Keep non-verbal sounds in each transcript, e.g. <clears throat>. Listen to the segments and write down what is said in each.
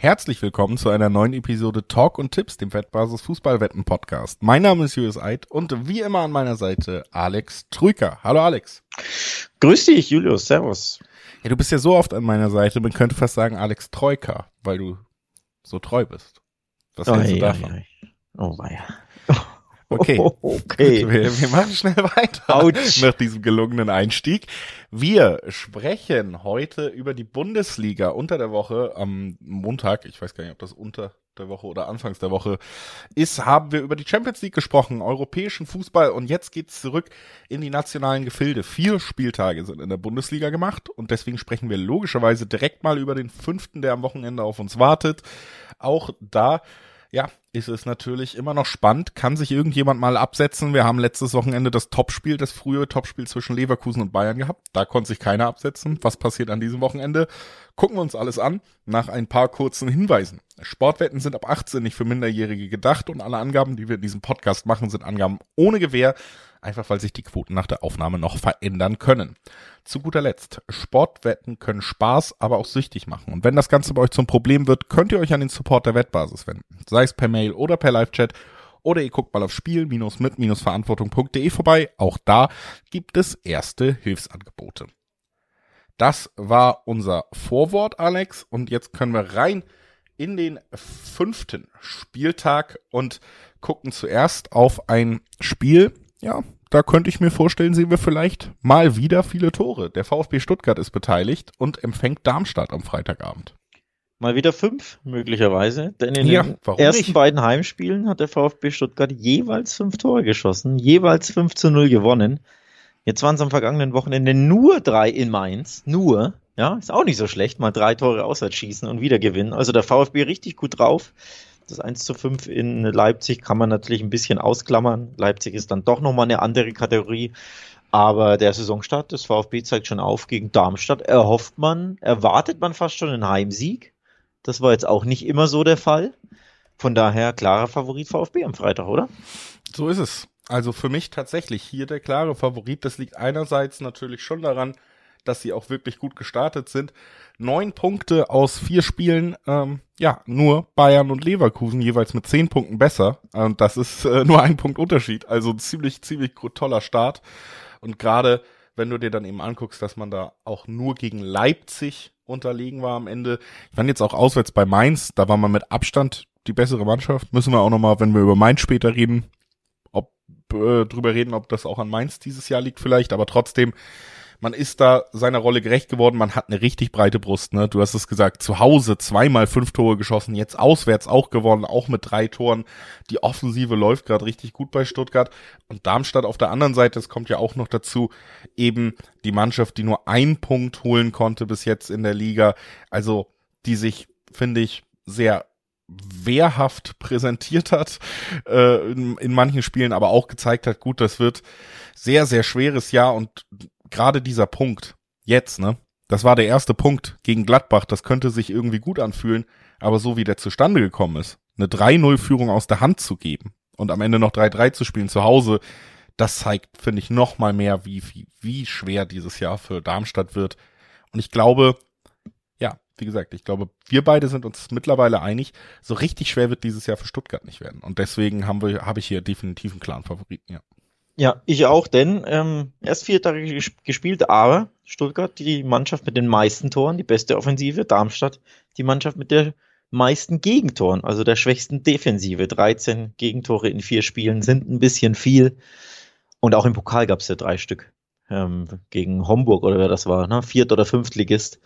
Herzlich willkommen zu einer neuen Episode Talk und Tipps, dem Wettbasis Fußballwetten Podcast. Mein Name ist Julius Eid und wie immer an meiner Seite Alex Trüker. Hallo Alex. Grüß dich, Julius. Servus. Ja, du bist ja so oft an meiner Seite, man könnte fast sagen Alex Troika, weil du so treu bist. Was hältst du davon? Oh, weia. Okay. <laughs> okay. Wir, wir, machen schnell weiter Ouch. nach diesem gelungenen Einstieg. Wir sprechen heute über die Bundesliga unter der Woche am Montag. Ich weiß gar nicht, ob das unter der Woche oder anfangs der Woche ist, haben wir über die Champions League gesprochen, europäischen Fußball und jetzt geht's zurück in die nationalen Gefilde. Vier Spieltage sind in der Bundesliga gemacht und deswegen sprechen wir logischerweise direkt mal über den fünften, der am Wochenende auf uns wartet. Auch da ja, ist es natürlich immer noch spannend. Kann sich irgendjemand mal absetzen? Wir haben letztes Wochenende das Topspiel, das frühe Topspiel zwischen Leverkusen und Bayern gehabt. Da konnte sich keiner absetzen. Was passiert an diesem Wochenende? Gucken wir uns alles an nach ein paar kurzen Hinweisen. Sportwetten sind ab 18 nicht für Minderjährige gedacht und alle Angaben, die wir in diesem Podcast machen, sind Angaben ohne Gewähr einfach weil sich die Quoten nach der Aufnahme noch verändern können. Zu guter Letzt, Sportwetten können Spaß, aber auch süchtig machen. Und wenn das Ganze bei euch zum Problem wird, könnt ihr euch an den Support der Wettbasis wenden. Sei es per Mail oder per Live-Chat oder ihr guckt mal auf spiel-mit-verantwortung.de vorbei. Auch da gibt es erste Hilfsangebote. Das war unser Vorwort, Alex. Und jetzt können wir rein in den fünften Spieltag und gucken zuerst auf ein Spiel, ja, da könnte ich mir vorstellen, sehen wir vielleicht mal wieder viele Tore. Der VfB Stuttgart ist beteiligt und empfängt Darmstadt am Freitagabend. Mal wieder fünf, möglicherweise. Denn in ja, den ersten nicht? beiden Heimspielen hat der VfB Stuttgart jeweils fünf Tore geschossen, jeweils 5 zu 0 gewonnen. Jetzt waren es am vergangenen Wochenende nur drei in Mainz. Nur. Ja, ist auch nicht so schlecht. Mal drei Tore auswärts schießen und wieder gewinnen. Also der VfB richtig gut drauf. Das 1 zu 5 in Leipzig kann man natürlich ein bisschen ausklammern. Leipzig ist dann doch nochmal eine andere Kategorie. Aber der Saisonstart des VfB zeigt schon auf gegen Darmstadt. Erhofft man, erwartet man fast schon einen Heimsieg. Das war jetzt auch nicht immer so der Fall. Von daher klarer Favorit VfB am Freitag, oder? So ist es. Also für mich tatsächlich hier der klare Favorit. Das liegt einerseits natürlich schon daran, dass sie auch wirklich gut gestartet sind. Neun Punkte aus vier Spielen, ähm, ja, nur Bayern und Leverkusen jeweils mit zehn Punkten besser. Und das ist äh, <laughs> nur ein Punkt Unterschied. Also ziemlich, ziemlich toller Start. Und gerade wenn du dir dann eben anguckst, dass man da auch nur gegen Leipzig unterlegen war am Ende. Ich fand jetzt auch auswärts bei Mainz, da war man mit Abstand die bessere Mannschaft. Müssen wir auch nochmal, wenn wir über Mainz später reden, ob, äh, drüber reden, ob das auch an Mainz dieses Jahr liegt vielleicht, aber trotzdem man ist da seiner Rolle gerecht geworden, man hat eine richtig breite Brust, ne? Du hast es gesagt, zu Hause zweimal fünf Tore geschossen, jetzt auswärts auch gewonnen, auch mit drei Toren. Die Offensive läuft gerade richtig gut bei Stuttgart und Darmstadt auf der anderen Seite, es kommt ja auch noch dazu, eben die Mannschaft, die nur einen Punkt holen konnte bis jetzt in der Liga, also die sich, finde ich, sehr wehrhaft präsentiert hat äh, in, in manchen Spielen, aber auch gezeigt hat, gut, das wird sehr, sehr schweres Jahr und gerade dieser Punkt, jetzt, ne? Das war der erste Punkt gegen Gladbach. Das könnte sich irgendwie gut anfühlen, aber so wie der zustande gekommen ist, eine 3-0-Führung aus der Hand zu geben und am Ende noch 3-3 zu spielen zu Hause, das zeigt, finde ich, noch mal mehr, wie, wie, wie schwer dieses Jahr für Darmstadt wird. Und ich glaube, ja, wie gesagt, ich glaube, wir beide sind uns mittlerweile einig, so richtig schwer wird dieses Jahr für Stuttgart nicht werden. Und deswegen haben wir, habe ich hier definitiv einen klaren Favoriten, ja. Ja, ich auch, denn ähm, erst vier Tage gespielt, aber Stuttgart die Mannschaft mit den meisten Toren, die beste Offensive, Darmstadt die Mannschaft mit der meisten Gegentoren, also der schwächsten Defensive. 13 Gegentore in vier Spielen sind ein bisschen viel. Und auch im Pokal gab es ja drei Stück ähm, gegen Homburg oder wer das war, ne? Viert- oder Fünftligist.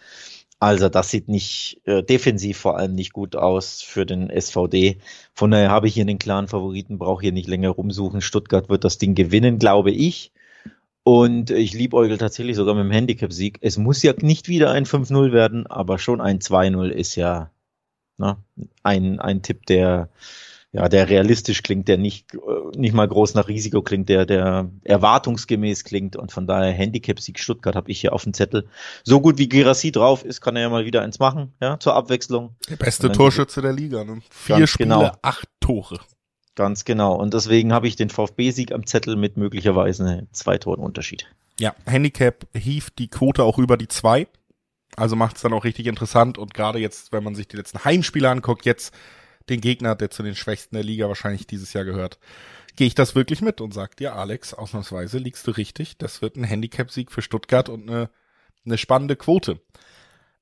Also das sieht nicht äh, defensiv vor allem nicht gut aus für den SVD. Von daher habe ich hier den klaren Favoriten, brauche hier nicht länger rumsuchen. Stuttgart wird das Ding gewinnen, glaube ich. Und ich liebäugel tatsächlich sogar mit dem Handicap-Sieg. Es muss ja nicht wieder ein 5-0 werden, aber schon ein 2-0 ist ja ne, ein, ein Tipp, der ja, der realistisch klingt, der nicht, äh, nicht mal groß nach Risiko klingt, der, der erwartungsgemäß klingt und von daher Handicap-Sieg Stuttgart habe ich hier auf dem Zettel. So gut wie Gerassi drauf ist, kann er ja mal wieder eins machen, ja, zur Abwechslung. Der beste Torschütze der Liga, ne? Vier Spiele, genau. acht Tore. Ganz genau. Und deswegen habe ich den VfB-Sieg am Zettel mit möglicherweise zwei Toren Unterschied. Ja, Handicap hieft die Quote auch über die zwei. Also macht es dann auch richtig interessant und gerade jetzt, wenn man sich die letzten Heimspiele anguckt, jetzt den Gegner, der zu den Schwächsten der Liga wahrscheinlich dieses Jahr gehört, gehe ich das wirklich mit und sag dir, Alex, ausnahmsweise liegst du richtig. Das wird ein Handicap-Sieg für Stuttgart und eine, eine spannende Quote.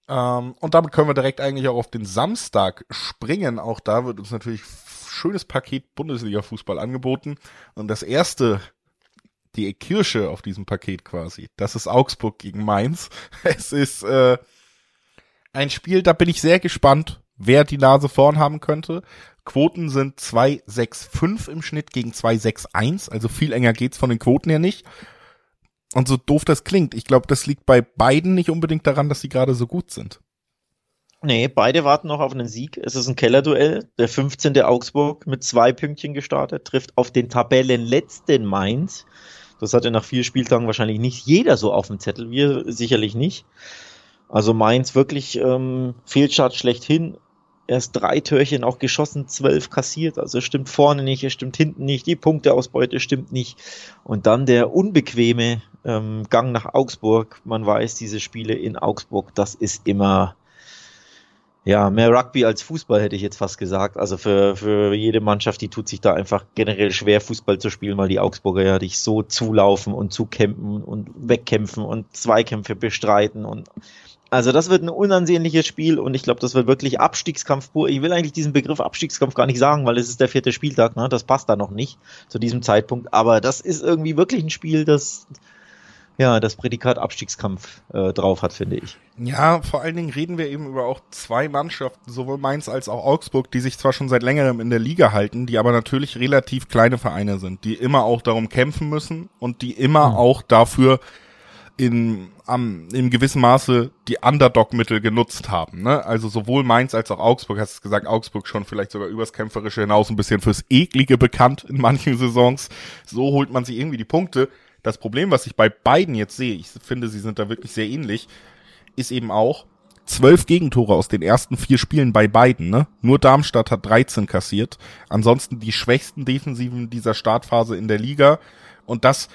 Ähm, und damit können wir direkt eigentlich auch auf den Samstag springen. Auch da wird uns natürlich schönes Paket Bundesliga-Fußball angeboten. Und das erste, die Kirsche auf diesem Paket quasi, das ist Augsburg gegen Mainz. <laughs> Es ist äh, ein Spiel, da bin ich sehr gespannt, wer die Nase vorn haben könnte. Quoten sind 2,65 im Schnitt gegen 2,61, also viel enger geht's von den Quoten her nicht. Und so doof das klingt, ich glaube, das liegt bei beiden nicht unbedingt daran, dass sie gerade so gut sind. Nee, beide warten noch auf einen Sieg. Es ist ein Kellerduell. Der 15. Augsburg mit zwei Pünktchen gestartet, trifft auf den Tabellenletzten Mainz. Das hatte nach vier Spieltagen wahrscheinlich nicht jeder so auf dem Zettel. Wir sicherlich nicht. Also Mainz wirklich ähm, Fehlstart schlechthin erst drei Törchen auch geschossen, zwölf kassiert. Also stimmt vorne nicht, es stimmt hinten nicht, die Punkteausbeute stimmt nicht. Und dann der unbequeme ähm, Gang nach Augsburg. Man weiß, diese Spiele in Augsburg, das ist immer ja, mehr Rugby als Fußball hätte ich jetzt fast gesagt. Also für, für jede Mannschaft, die tut sich da einfach generell schwer, Fußball zu spielen, weil die Augsburger ja dich so zulaufen und zukämpfen und wegkämpfen und Zweikämpfe bestreiten und also das wird ein unansehnliches Spiel und ich glaube, das wird wirklich Abstiegskampf pur. Ich will eigentlich diesen Begriff Abstiegskampf gar nicht sagen, weil es ist der vierte Spieltag, ne? Das passt da noch nicht zu diesem Zeitpunkt. Aber das ist irgendwie wirklich ein Spiel, das ja das Prädikat Abstiegskampf äh, drauf hat, finde ich. Ja, vor allen Dingen reden wir eben über auch zwei Mannschaften, sowohl Mainz als auch Augsburg, die sich zwar schon seit längerem in der Liga halten, die aber natürlich relativ kleine Vereine sind, die immer auch darum kämpfen müssen und die immer mhm. auch dafür in, am, in gewissem Maße die Underdog-Mittel genutzt haben. Ne? Also sowohl Mainz als auch Augsburg, hast du gesagt, Augsburg schon vielleicht sogar übers Kämpferische hinaus ein bisschen fürs Eklige bekannt in manchen Saisons. So holt man sich irgendwie die Punkte. Das Problem, was ich bei beiden jetzt sehe, ich finde, sie sind da wirklich sehr ähnlich, ist eben auch zwölf Gegentore aus den ersten vier Spielen bei beiden. Ne? Nur Darmstadt hat 13 kassiert. Ansonsten die schwächsten Defensiven dieser Startphase in der Liga. Und das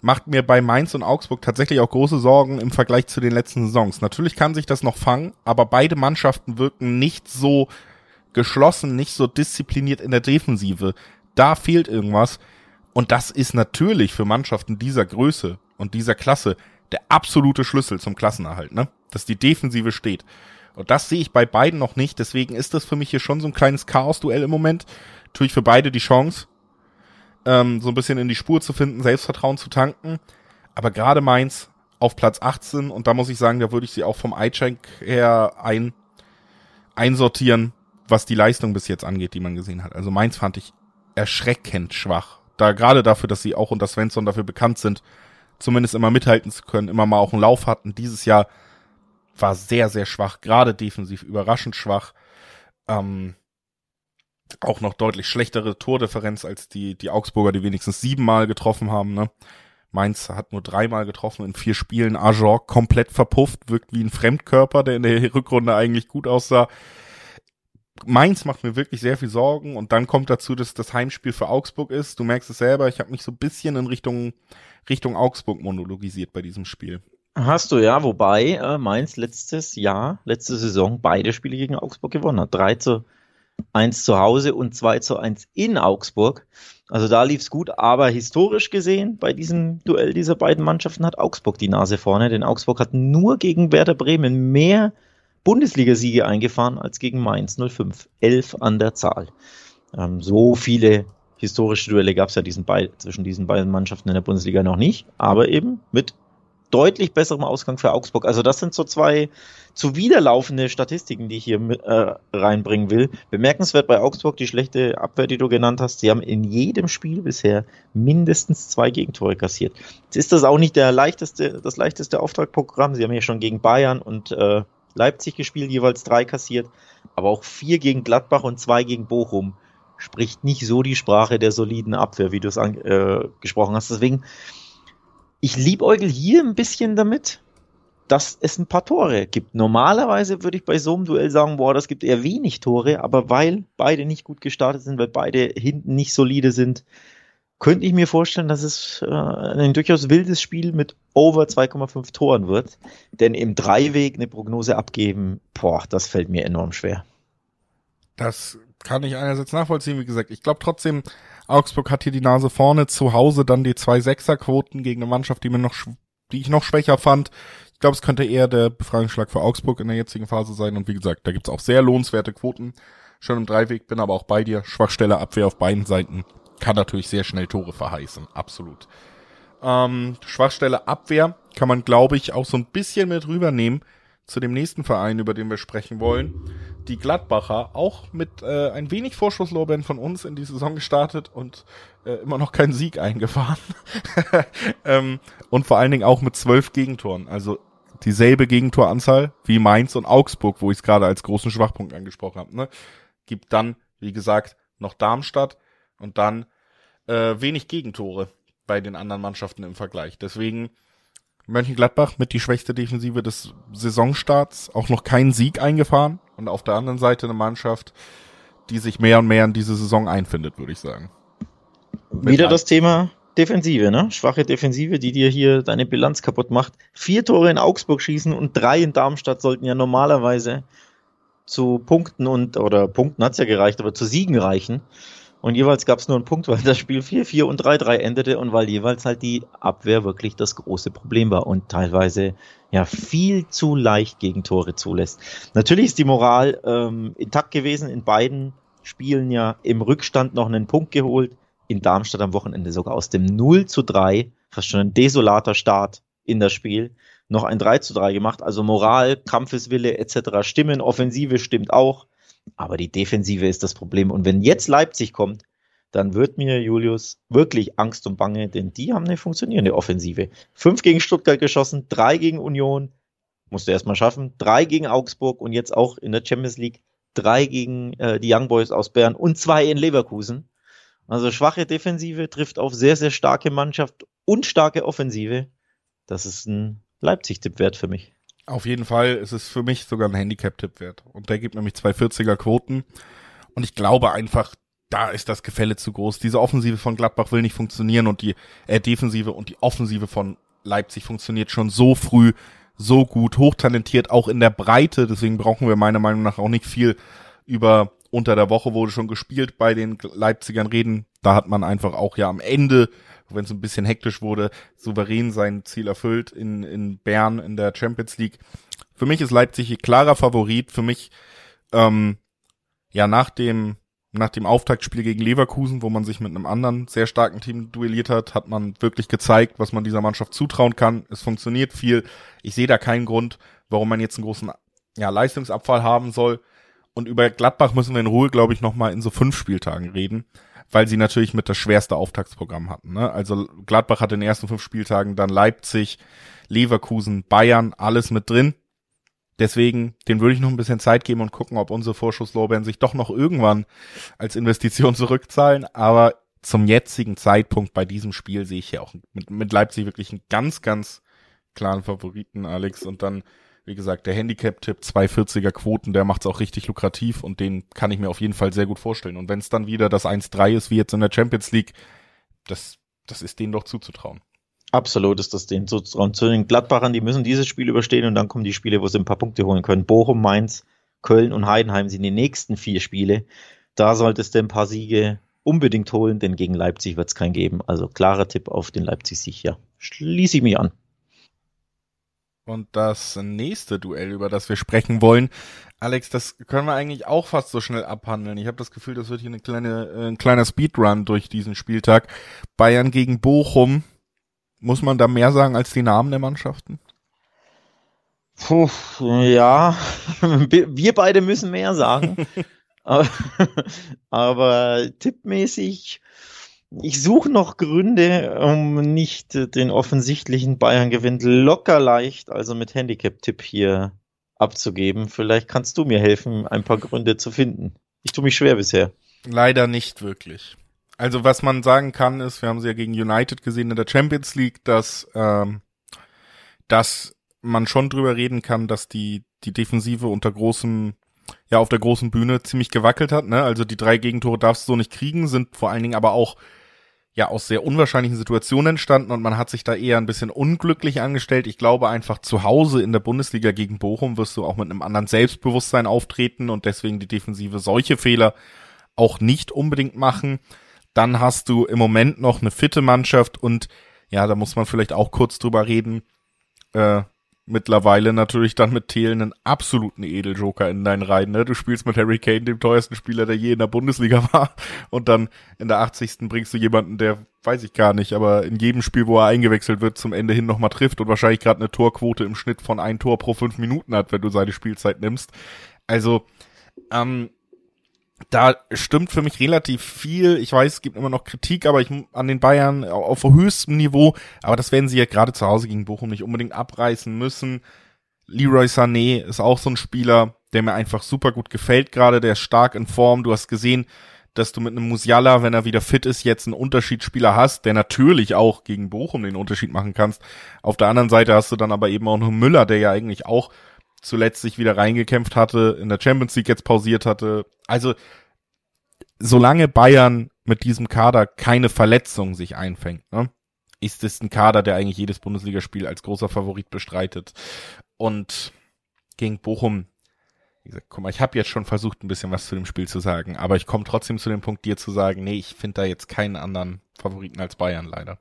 macht mir bei Mainz und Augsburg tatsächlich auch große Sorgen im Vergleich zu den letzten Saisons. Natürlich kann sich das noch fangen, aber beide Mannschaften wirken nicht so geschlossen, nicht so diszipliniert in der Defensive. Da fehlt irgendwas. Und das ist natürlich für Mannschaften dieser Größe und dieser Klasse der absolute Schlüssel zum Klassenerhalt, ne? Dass die Defensive steht. Und das sehe ich bei beiden noch nicht. Deswegen ist das für mich hier schon so ein kleines Chaos-Duell im Moment. Tue ich für beide die Chance ähm, so ein bisschen in die Spur zu finden, Selbstvertrauen zu tanken. Aber gerade Mainz auf Platz 18 und da muss ich sagen, da würde ich sie auch vom Eichenk her ein, einsortieren, was die Leistung bis jetzt angeht, die man gesehen hat. Also Mainz fand ich erschreckend schwach. Da gerade dafür, dass sie auch unter Svensson dafür bekannt sind, zumindest immer mithalten zu können, immer mal auch einen Lauf hatten. Dieses Jahr war sehr, sehr schwach, gerade defensiv überraschend schwach. Ähm, auch noch deutlich schlechtere Tordifferenz als die, die Augsburger, die wenigstens siebenmal getroffen haben. Ne? Mainz hat nur dreimal getroffen in vier Spielen. Ajor komplett verpufft, wirkt wie ein Fremdkörper, der in der <laughs> Rückrunde eigentlich gut aussah. Mainz macht mir wirklich sehr viel Sorgen und dann kommt dazu, dass das Heimspiel für Augsburg ist. Du merkst es selber, ich habe mich so ein bisschen in Richtung, Richtung Augsburg monologisiert bei diesem Spiel. Hast du ja, wobei äh, Mainz letztes Jahr, letzte Saison beide Spiele gegen Augsburg gewonnen hat. 3 zu 1 zu Hause und 2 zu 1 in Augsburg. Also da lief es gut, aber historisch gesehen bei diesem Duell dieser beiden Mannschaften hat Augsburg die Nase vorne, denn Augsburg hat nur gegen Werder Bremen mehr Bundesligasiege eingefahren als gegen Mainz 05. Elf an der Zahl. Ähm, so viele historische Duelle gab es ja diesen zwischen diesen beiden Mannschaften in der Bundesliga noch nicht, aber eben mit deutlich besserem Ausgang für Augsburg. Also das sind so zwei zuwiderlaufende Statistiken, die ich hier mit, äh, reinbringen will. Bemerkenswert bei Augsburg die schlechte Abwehr, die du genannt hast. Sie haben in jedem Spiel bisher mindestens zwei Gegentore kassiert. Jetzt ist das auch nicht der leichteste, das leichteste Auftragprogramm. Sie haben ja schon gegen Bayern und äh, Leipzig gespielt, jeweils drei kassiert, aber auch vier gegen Gladbach und zwei gegen Bochum. Spricht nicht so die Sprache der soliden Abwehr, wie du es angesprochen äh, hast. Deswegen ich liebäugel hier ein bisschen damit, dass es ein paar Tore gibt. Normalerweise würde ich bei so einem Duell sagen, boah, das gibt eher wenig Tore, aber weil beide nicht gut gestartet sind, weil beide hinten nicht solide sind, könnte ich mir vorstellen, dass es äh, ein durchaus wildes Spiel mit over 2,5 Toren wird. Denn im Dreiweg eine Prognose abgeben, boah, das fällt mir enorm schwer. Das kann ich einerseits nachvollziehen, wie gesagt. Ich glaube trotzdem, Augsburg hat hier die Nase vorne, zu Hause dann die zwei Sechserquoten gegen eine Mannschaft, die mir noch, die ich noch schwächer fand. Ich glaube, es könnte eher der Befreiungsschlag für Augsburg in der jetzigen Phase sein. Und wie gesagt, da gibt's auch sehr lohnenswerte Quoten. Schon im Dreiweg, bin aber auch bei dir. Schwachstelle, Abwehr auf beiden Seiten. Kann natürlich sehr schnell Tore verheißen. Absolut. Ähm, Schwachstelle, Abwehr kann man, glaube ich, auch so ein bisschen mit rübernehmen zu dem nächsten Verein, über den wir sprechen wollen. Die Gladbacher, auch mit äh, ein wenig Vorschusslorbeeren von uns in die Saison gestartet und äh, immer noch keinen Sieg eingefahren. <laughs> ähm, und vor allen Dingen auch mit zwölf Gegentoren. Also dieselbe Gegentoranzahl wie Mainz und Augsburg, wo ich es gerade als großen Schwachpunkt angesprochen habe. Ne? Gibt dann, wie gesagt, noch Darmstadt und dann äh, wenig Gegentore bei den anderen Mannschaften im Vergleich. Deswegen Mönchengladbach mit die schwächste Defensive des Saisonstarts, auch noch keinen Sieg eingefahren und auf der anderen Seite eine Mannschaft, die sich mehr und mehr in diese Saison einfindet, würde ich sagen. Wieder das Thema Defensive, ne? Schwache Defensive, die dir hier deine Bilanz kaputt macht. Vier Tore in Augsburg schießen und drei in Darmstadt sollten ja normalerweise zu Punkten und, oder Punkten hat's ja gereicht, aber zu Siegen reichen. Und jeweils gab es nur einen Punkt, weil das Spiel 4-4 und 3-3 endete und weil jeweils halt die Abwehr wirklich das große Problem war und teilweise ja viel zu leicht Gegentore zulässt. Natürlich ist die Moral ähm, intakt gewesen in beiden Spielen ja im Rückstand noch einen Punkt geholt. In Darmstadt am Wochenende sogar aus dem 0 zu 3, fast schon ein desolater Start in das Spiel, noch ein 3 zu 3 gemacht. Also Moral, Kampfeswille etc. stimmen, Offensive stimmt auch. Aber die Defensive ist das Problem. Und wenn jetzt Leipzig kommt, dann wird mir Julius wirklich Angst und Bange, denn die haben eine funktionierende Offensive. Fünf gegen Stuttgart geschossen, drei gegen Union, musste erstmal schaffen, drei gegen Augsburg und jetzt auch in der Champions League drei gegen äh, die Young Boys aus Bern und zwei in Leverkusen. Also schwache Defensive trifft auf sehr, sehr starke Mannschaft und starke Offensive. Das ist ein Leipzig-Tipp wert für mich. Auf jeden Fall ist es für mich sogar ein Handicap-Tipp wert. Und der gibt nämlich zwei 40er Quoten. Und ich glaube einfach, da ist das Gefälle zu groß. Diese Offensive von Gladbach will nicht funktionieren und die äh, Defensive und die Offensive von Leipzig funktioniert schon so früh, so gut, hochtalentiert, auch in der Breite. Deswegen brauchen wir meiner Meinung nach auch nicht viel über unter der Woche wurde schon gespielt bei den Leipzigern reden. Da hat man einfach auch ja am Ende wenn es ein bisschen hektisch wurde, souverän sein Ziel erfüllt in, in Bern in der Champions League. Für mich ist Leipzig klarer Favorit. Für mich, ähm, ja, nach dem, nach dem Auftaktspiel gegen Leverkusen, wo man sich mit einem anderen sehr starken Team duelliert hat, hat man wirklich gezeigt, was man dieser Mannschaft zutrauen kann. Es funktioniert viel. Ich sehe da keinen Grund, warum man jetzt einen großen ja, Leistungsabfall haben soll. Und über Gladbach müssen wir in Ruhe, glaube ich, nochmal in so fünf Spieltagen reden weil sie natürlich mit das schwerste Auftaktsprogramm hatten. Ne? Also Gladbach hat in den ersten fünf Spieltagen dann Leipzig, Leverkusen, Bayern, alles mit drin. Deswegen, den würde ich noch ein bisschen Zeit geben und gucken, ob unsere Vorschusslorbeeren sich doch noch irgendwann als Investition <laughs> zurückzahlen. Aber zum jetzigen Zeitpunkt bei diesem Spiel sehe ich hier auch mit, mit Leipzig wirklich einen ganz, ganz klaren Favoriten, Alex. Und dann wie gesagt, der Handicap-Tipp 240er Quoten, der macht es auch richtig lukrativ und den kann ich mir auf jeden Fall sehr gut vorstellen. Und wenn es dann wieder das 1-3 ist, wie jetzt in der Champions League, das, das ist denen doch zuzutrauen. Absolut ist das denen zuzutrauen. Zu den Gladbachern, die müssen dieses Spiel überstehen und dann kommen die Spiele, wo sie ein paar Punkte holen können. Bochum, Mainz, Köln und Heidenheim sind die nächsten vier Spiele. Da solltest du ein paar Siege unbedingt holen, denn gegen Leipzig wird es keinen geben. Also klarer Tipp auf den Leipzig-Sieg, ja. Schließe ich mich an. Und das nächste Duell, über das wir sprechen wollen, Alex, das können wir eigentlich auch fast so schnell abhandeln. Ich habe das Gefühl, das wird hier eine kleine, äh, ein kleiner Speedrun durch diesen Spieltag. Bayern gegen Bochum. Muss man da mehr sagen als die Namen der Mannschaften? Puh, ja, <laughs> wir beide müssen mehr sagen. <laughs> aber, aber tippmäßig ich suche noch Gründe, um nicht den offensichtlichen Bayern-Gewinn locker leicht, also mit Handicap-Tipp hier abzugeben. Vielleicht kannst du mir helfen, ein paar Gründe zu finden. Ich tue mich schwer bisher. Leider nicht wirklich. Also was man sagen kann, ist, wir haben sie ja gegen United gesehen in der Champions League, dass, ähm, dass man schon drüber reden kann, dass die, die Defensive unter großem, ja, auf der großen Bühne ziemlich gewackelt hat. Ne? Also die drei Gegentore darfst du so nicht kriegen, sind vor allen Dingen aber auch ja aus sehr unwahrscheinlichen Situationen entstanden und man hat sich da eher ein bisschen unglücklich angestellt. Ich glaube einfach zu Hause in der Bundesliga gegen Bochum wirst du auch mit einem anderen Selbstbewusstsein auftreten und deswegen die Defensive solche Fehler auch nicht unbedingt machen. Dann hast du im Moment noch eine fitte Mannschaft und ja, da muss man vielleicht auch kurz drüber reden. Äh, mittlerweile natürlich dann mit Thelen einen absoluten Edeljoker in deinen Reihen. Ne? Du spielst mit Harry Kane, dem teuersten Spieler, der je in der Bundesliga <laughs> war. Und dann in der 80. bringst du jemanden, der, weiß ich gar nicht, aber in jedem Spiel, wo er eingewechselt wird, zum Ende hin nochmal trifft und wahrscheinlich gerade eine Torquote im Schnitt von ein Tor pro fünf Minuten hat, wenn du seine Spielzeit nimmst. Also, ähm, da stimmt für mich relativ viel. Ich weiß, es gibt immer noch Kritik, aber ich an den Bayern auf höchstem Niveau. Aber das werden sie ja gerade zu Hause gegen Bochum nicht unbedingt abreißen müssen. Leroy Sané ist auch so ein Spieler, der mir einfach super gut gefällt gerade. Der ist stark in Form. Du hast gesehen, dass du mit einem Musiala, wenn er wieder fit ist, jetzt einen Unterschiedsspieler hast, der natürlich auch gegen Bochum den Unterschied machen kannst. Auf der anderen Seite hast du dann aber eben auch noch Müller, der ja eigentlich auch zuletzt sich wieder reingekämpft hatte, in der Champions League jetzt pausiert hatte. Also, solange Bayern mit diesem Kader keine Verletzung sich einfängt, ne, ist es ein Kader, der eigentlich jedes Bundesligaspiel als großer Favorit bestreitet. Und gegen Bochum, wie gesagt, guck mal, ich habe jetzt schon versucht, ein bisschen was zu dem Spiel zu sagen, aber ich komme trotzdem zu dem Punkt, dir zu sagen, nee, ich finde da jetzt keinen anderen Favoriten als Bayern leider.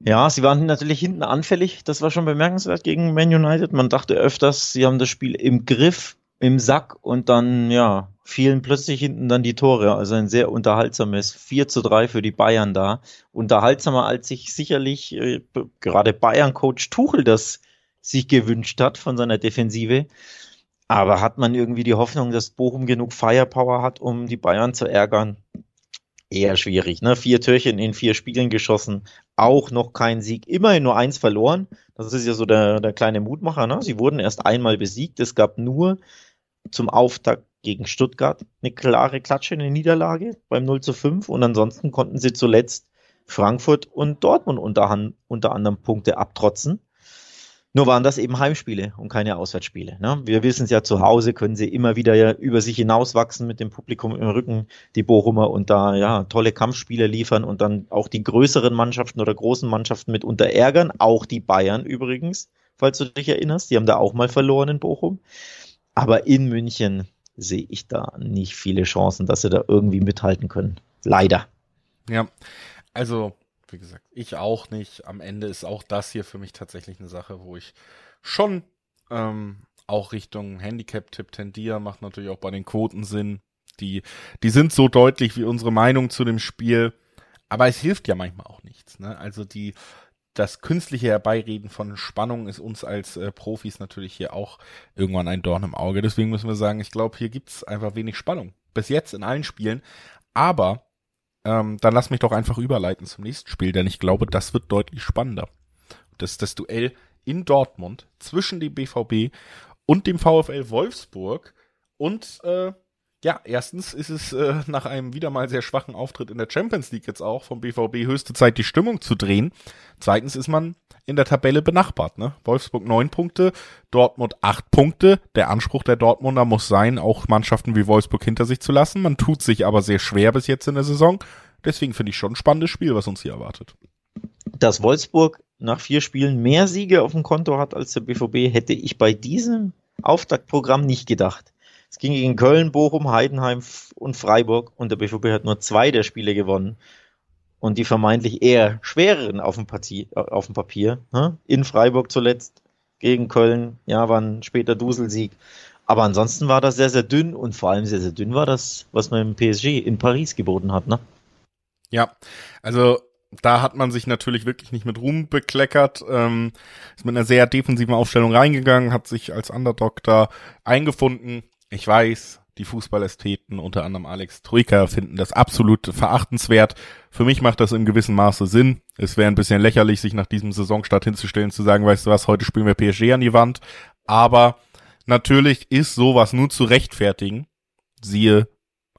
Ja, sie waren natürlich hinten anfällig. Das war schon bemerkenswert gegen Man United. Man dachte öfters, sie haben das Spiel im Griff, im Sack und dann, ja, fielen plötzlich hinten dann die Tore. Also ein sehr unterhaltsames 4 zu 3 für die Bayern da. Unterhaltsamer, als sich sicherlich äh, gerade Bayern-Coach Tuchel das sich gewünscht hat von seiner Defensive. Aber hat man irgendwie die Hoffnung, dass Bochum genug Firepower hat, um die Bayern zu ärgern? Eher schwierig. Ne? Vier Türchen in vier Spielen geschossen, auch noch kein Sieg. Immerhin nur eins verloren. Das ist ja so der, der kleine Mutmacher. Ne? Sie wurden erst einmal besiegt. Es gab nur zum Auftakt gegen Stuttgart eine klare Klatsche, eine Niederlage beim 0 zu 5 und ansonsten konnten sie zuletzt Frankfurt und Dortmund unter, unter anderem Punkte abtrotzen. Nur waren das eben Heimspiele und keine Auswärtsspiele. Ne? Wir wissen es ja, zu Hause können sie immer wieder ja über sich hinauswachsen mit dem Publikum im Rücken, die Bochumer, und da ja tolle Kampfspiele liefern und dann auch die größeren Mannschaften oder großen Mannschaften mit ärgern. Auch die Bayern übrigens, falls du dich erinnerst, die haben da auch mal verloren in Bochum. Aber in München sehe ich da nicht viele Chancen, dass sie da irgendwie mithalten können. Leider. Ja, also wie gesagt, ich auch nicht. Am Ende ist auch das hier für mich tatsächlich eine Sache, wo ich schon ähm, auch Richtung Handicap-Tipp tendiere. Macht natürlich auch bei den Quoten Sinn. Die, die sind so deutlich wie unsere Meinung zu dem Spiel. Aber es hilft ja manchmal auch nichts. Ne? Also die, das künstliche Herbeireden von Spannung ist uns als äh, Profis natürlich hier auch irgendwann ein Dorn im Auge. Deswegen müssen wir sagen, ich glaube, hier gibt's einfach wenig Spannung. Bis jetzt in allen Spielen. Aber ähm, dann lass mich doch einfach überleiten zum nächsten Spiel, denn ich glaube, das wird deutlich spannender. Das ist das Duell in Dortmund zwischen dem BVB und dem VfL Wolfsburg. Und äh, ja, erstens ist es äh, nach einem wieder mal sehr schwachen Auftritt in der Champions League jetzt auch vom BVB höchste Zeit, die Stimmung zu drehen. Zweitens ist man in der Tabelle benachbart. Ne? Wolfsburg neun Punkte, Dortmund acht Punkte. Der Anspruch der Dortmunder muss sein, auch Mannschaften wie Wolfsburg hinter sich zu lassen. Man tut sich aber sehr schwer bis jetzt in der Saison. Deswegen finde ich schon ein spannendes Spiel, was uns hier erwartet. Dass Wolfsburg nach vier Spielen mehr Siege auf dem Konto hat als der BVB, hätte ich bei diesem Auftaktprogramm nicht gedacht. Es ging gegen Köln, Bochum, Heidenheim und Freiburg und der BVB hat nur zwei der Spiele gewonnen. Und die vermeintlich eher schwereren auf dem, Partie, auf dem Papier. Ne? In Freiburg zuletzt, gegen Köln, ja, war ein später Duselsieg. Aber ansonsten war das sehr, sehr dünn und vor allem sehr, sehr dünn war das, was man im PSG in Paris geboten hat. Ne? Ja, also da hat man sich natürlich wirklich nicht mit Ruhm bekleckert, ähm, ist mit einer sehr defensiven Aufstellung reingegangen, hat sich als Underdog da eingefunden, ich weiß, die Fußballästheten, unter anderem Alex Troika, finden das absolut verachtenswert. Für mich macht das in gewissem Maße Sinn. Es wäre ein bisschen lächerlich, sich nach diesem Saisonstart hinzustellen, zu sagen, weißt du was, heute spielen wir PSG an die Wand. Aber natürlich ist sowas nur zu rechtfertigen. Siehe,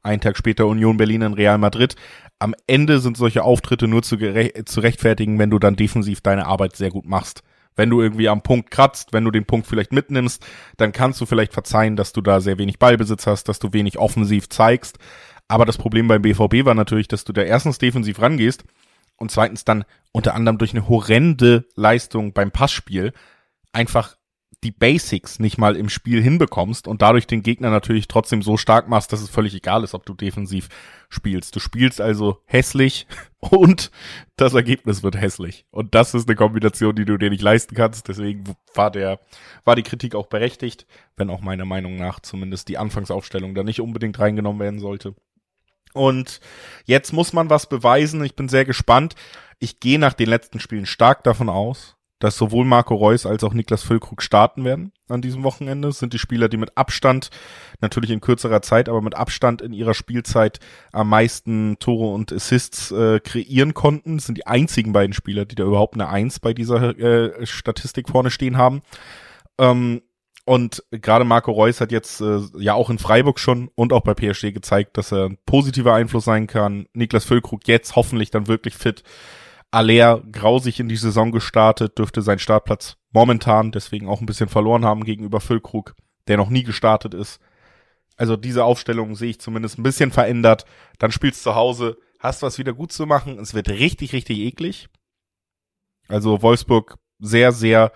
ein Tag später Union Berlin in Real Madrid. Am Ende sind solche Auftritte nur zu, zu rechtfertigen, wenn du dann defensiv deine Arbeit sehr gut machst wenn du irgendwie am Punkt kratzt, wenn du den Punkt vielleicht mitnimmst, dann kannst du vielleicht verzeihen, dass du da sehr wenig Ballbesitz hast, dass du wenig offensiv zeigst. Aber das Problem beim BVB war natürlich, dass du da erstens defensiv rangehst und zweitens dann unter anderem durch eine horrende Leistung beim Passspiel einfach die Basics nicht mal im Spiel hinbekommst und dadurch den Gegner natürlich trotzdem so stark machst, dass es völlig egal ist, ob du defensiv spielst. Du spielst also hässlich <laughs> und das Ergebnis wird hässlich. Und das ist eine Kombination, die du dir nicht leisten kannst. Deswegen war der, war die Kritik auch berechtigt, wenn auch meiner Meinung nach zumindest die Anfangsaufstellung da nicht unbedingt reingenommen werden sollte. Und jetzt muss man was beweisen. Ich bin sehr gespannt. Ich gehe nach den letzten Spielen stark davon aus, dass sowohl Marco Reus als auch Niklas Füllkrug starten werden an diesem Wochenende. Das sind die Spieler, die mit Abstand, natürlich in kürzerer Zeit, aber mit Abstand in ihrer Spielzeit am meisten Tore und Assists äh, kreieren konnten. Das sind die einzigen beiden Spieler, die da überhaupt eine Eins bei dieser äh, Statistik vorne stehen haben. Ähm, und gerade Marco Reus hat jetzt äh, ja auch in Freiburg schon und auch bei PSG gezeigt, dass er ein positiver Einfluss sein kann. Niklas Füllkrug jetzt hoffentlich dann wirklich fit. Aller grausig in die Saison gestartet, dürfte seinen Startplatz momentan deswegen auch ein bisschen verloren haben gegenüber Füllkrug, der noch nie gestartet ist. Also diese Aufstellung sehe ich zumindest ein bisschen verändert. Dann spielst zu Hause, hast was wieder gut zu machen. Es wird richtig, richtig eklig. Also Wolfsburg sehr, sehr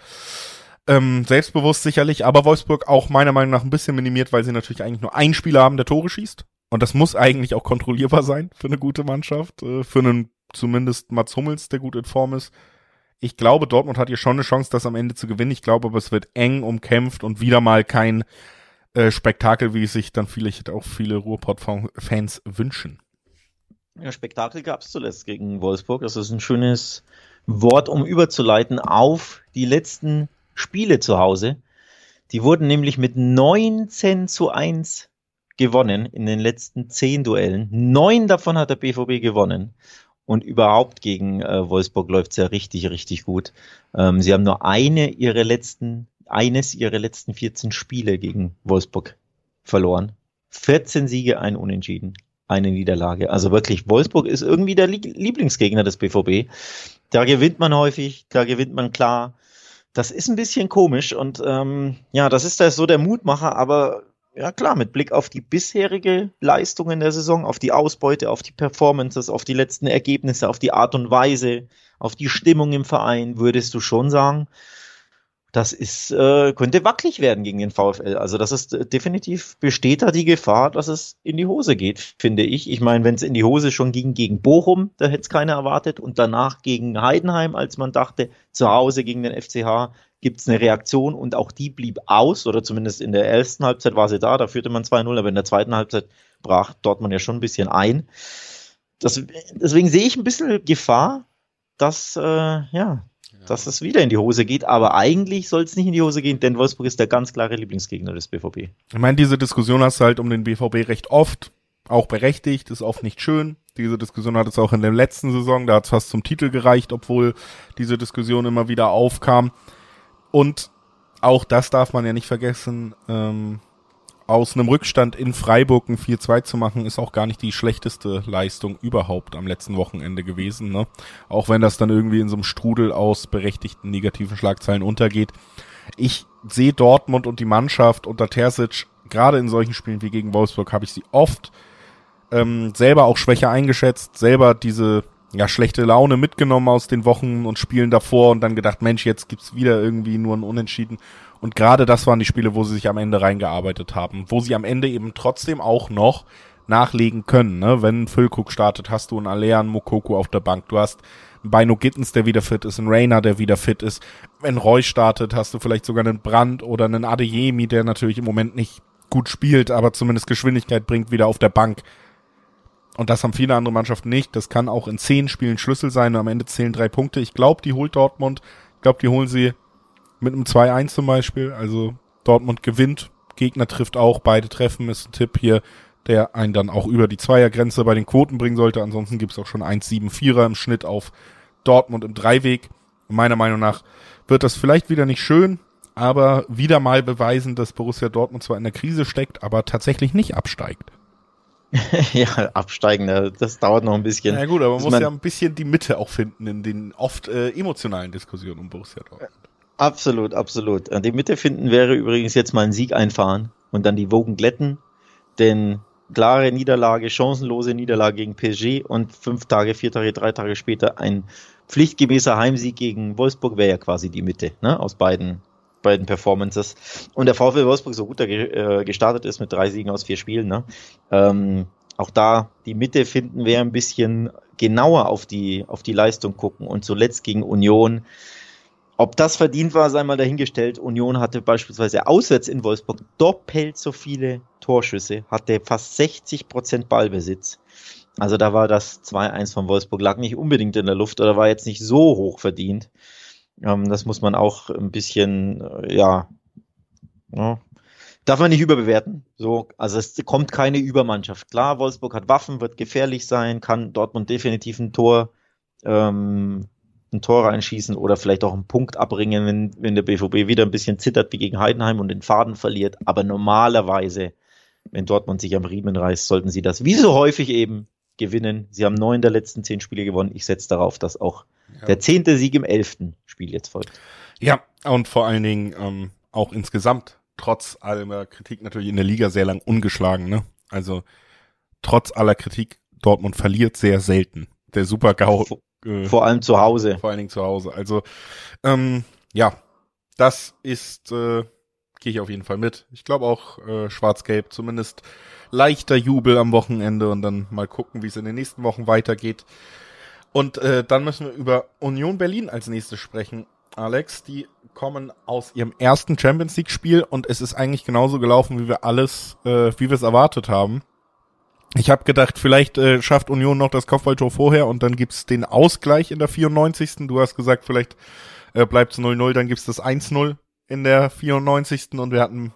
ähm, selbstbewusst sicherlich, aber Wolfsburg auch meiner Meinung nach ein bisschen minimiert, weil sie natürlich eigentlich nur einen Spieler haben, der Tore schießt. Und das muss eigentlich auch kontrollierbar sein für eine gute Mannschaft, äh, für einen zumindest Mats Hummels, der gut in Form ist. Ich glaube, Dortmund hat hier schon eine Chance, das am Ende zu gewinnen. Ich glaube aber, es wird eng umkämpft und wieder mal kein äh, Spektakel, wie sich dann vielleicht auch viele Ruhrpott-Fans wünschen. Ja, Spektakel gab es zuletzt gegen Wolfsburg. Das ist ein schönes Wort, um überzuleiten auf die letzten Spiele zu Hause. Die wurden nämlich mit 19 zu 1 gewonnen in den letzten 10 Duellen. Neun davon hat der BVB gewonnen. Und überhaupt gegen äh, Wolfsburg läuft es ja richtig, richtig gut. Ähm, sie haben nur eine ihrer letzten, eines ihrer letzten 14 Spiele gegen Wolfsburg verloren. 14 Siege, ein Unentschieden, eine Niederlage. Also wirklich, Wolfsburg ist irgendwie der Lieblingsgegner des BVB. Da gewinnt man häufig, da gewinnt man klar. Das ist ein bisschen komisch und ähm, ja, das ist da so der Mutmacher, aber ja klar, mit Blick auf die bisherige Leistung in der Saison, auf die Ausbeute, auf die Performances, auf die letzten Ergebnisse, auf die Art und Weise, auf die Stimmung im Verein, würdest du schon sagen, das ist, äh, könnte wackelig werden gegen den VfL. Also das ist äh, definitiv besteht da die Gefahr, dass es in die Hose geht, finde ich. Ich meine, wenn es in die Hose schon ging gegen Bochum, da hätte es keiner erwartet und danach gegen Heidenheim, als man dachte, zu Hause gegen den FCH gibt es eine Reaktion und auch die blieb aus oder zumindest in der ersten Halbzeit war sie da, da führte man 2-0, aber in der zweiten Halbzeit brach Dortmund ja schon ein bisschen ein. Das, deswegen sehe ich ein bisschen Gefahr, dass äh, ja dass es wieder in die Hose geht. Aber eigentlich soll es nicht in die Hose gehen, denn Wolfsburg ist der ganz klare Lieblingsgegner des BVB. Ich meine, diese Diskussion hast du halt um den BVB recht oft, auch berechtigt, ist oft nicht schön. Diese Diskussion hat es auch in der letzten Saison, da hat es fast zum Titel gereicht, obwohl diese Diskussion immer wieder aufkam. Und auch das darf man ja nicht vergessen, ähm, aus einem Rückstand in Freiburg ein 4-2 zu machen, ist auch gar nicht die schlechteste Leistung überhaupt am letzten Wochenende gewesen. Ne? Auch wenn das dann irgendwie in so einem Strudel aus berechtigten negativen Schlagzeilen untergeht. Ich sehe Dortmund und die Mannschaft unter Terzic, gerade in solchen Spielen wie gegen Wolfsburg, habe ich sie oft ähm, selber auch schwächer eingeschätzt, selber diese ja, schlechte Laune mitgenommen aus den Wochen und Spielen davor und dann gedacht, Mensch, jetzt gibt's wieder irgendwie nur ein Unentschieden. Und gerade das waren die Spiele, wo sie sich am Ende reingearbeitet haben, wo sie am Ende eben trotzdem auch noch nachlegen können. Ne? Wenn Füllkrug startet, hast du einen Alean Mokoko auf der Bank. Du hast einen Beino Gittens, der wieder fit ist, einen Rainer, der wieder fit ist. Wenn Roy startet, hast du vielleicht sogar einen Brand oder einen Adeyemi, der natürlich im Moment nicht gut spielt, aber zumindest Geschwindigkeit bringt, wieder auf der Bank. Und das haben viele andere Mannschaften nicht. Das kann auch in zehn Spielen Schlüssel sein und am Ende zählen drei Punkte. Ich glaube, die holt Dortmund. Ich glaube, die holen sie mit einem 2-1 zum Beispiel. Also Dortmund gewinnt, Gegner trifft auch, beide treffen, ist ein Tipp hier, der einen dann auch über die Zweiergrenze bei den Quoten bringen sollte. Ansonsten gibt's auch schon 1-7-4er im Schnitt auf Dortmund im Dreiweg. meiner Meinung nach wird das vielleicht wieder nicht schön, aber wieder mal beweisen, dass Borussia Dortmund zwar in der Krise steckt, aber tatsächlich nicht absteigt. <laughs> ja, absteigen, das dauert noch ein bisschen. Ja gut, aber man muss ja ein bisschen die Mitte auch finden in den oft äh, emotionalen Diskussionen um Borussia Dortmund. Absolut, absolut. Die Mitte finden wäre übrigens jetzt mal einen Sieg einfahren und dann die Wogen glätten, denn klare Niederlage, chancenlose Niederlage gegen PSG und fünf Tage, vier Tage, drei Tage später ein pflichtgemäßer Heimsieg gegen Wolfsburg wäre ja quasi die Mitte ne, aus beiden, beiden Performances. Und der VfL Wolfsburg so gut da äh, gestartet ist mit drei Siegen aus vier Spielen, ne, ähm, auch da die Mitte finden wir ein bisschen genauer auf die, auf die Leistung gucken und zuletzt gegen Union. Ob das verdient war, sei mal dahingestellt. Union hatte beispielsweise auswärts in Wolfsburg doppelt so viele Torschüsse, hatte fast 60 Prozent Ballbesitz. Also da war das 2-1 von Wolfsburg, lag nicht unbedingt in der Luft oder war jetzt nicht so hoch verdient. Ähm, das muss man auch ein bisschen, äh, ja, ja, darf man nicht überbewerten. So, also es kommt keine Übermannschaft. Klar, Wolfsburg hat Waffen, wird gefährlich sein, kann Dortmund definitiv ein Tor, ähm, ein Tor reinschießen oder vielleicht auch einen Punkt abbringen, wenn, wenn der BVB wieder ein bisschen zittert wie gegen Heidenheim und den Faden verliert. Aber normalerweise, wenn Dortmund sich am Riemen reißt, sollten sie das wie so häufig eben gewinnen. Sie haben neun der letzten zehn Spiele gewonnen. Ich setze darauf, dass auch ja. der zehnte Sieg im elften Spiel jetzt folgt. Ja, und vor allen Dingen ähm, auch insgesamt trotz aller Kritik natürlich in der Liga sehr lang ungeschlagen, ne? Also trotz aller Kritik, Dortmund verliert sehr selten. Der Super-GAU. Vor, äh, vor allem zu Hause. Vor allen Dingen zu Hause. Also, ähm, ja, das ist, äh, gehe ich auf jeden Fall mit. Ich glaube auch äh, Schwarz-Gelb, zumindest leichter Jubel am Wochenende und dann mal gucken, wie es in den nächsten Wochen weitergeht. Und äh, dann müssen wir über Union Berlin als nächstes sprechen. Alex, die kommen aus ihrem ersten Champions League Spiel und es ist eigentlich genauso gelaufen, wie wir alles, äh, wie wir es erwartet haben. Ich habe gedacht, vielleicht äh, schafft Union noch das Kopfballtor vorher und dann gibt's den Ausgleich in der 94. Du hast gesagt, vielleicht äh, bleibt es 0-0, dann gibt's das 1-0 in der 94. und wir hatten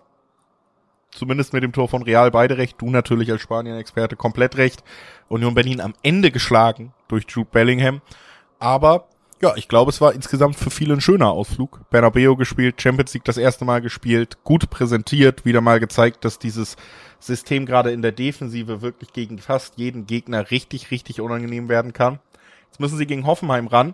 zumindest mit dem Tor von Real beide recht. Du natürlich als Spanien-Experte komplett recht. Union Berlin am Ende geschlagen durch Jude Bellingham. Aber ja, ich glaube, es war insgesamt für viele ein schöner Ausflug. Bernabeo gespielt, Champions League das erste Mal gespielt, gut präsentiert, wieder mal gezeigt, dass dieses System gerade in der Defensive wirklich gegen fast jeden Gegner richtig, richtig unangenehm werden kann. Jetzt müssen sie gegen Hoffenheim ran.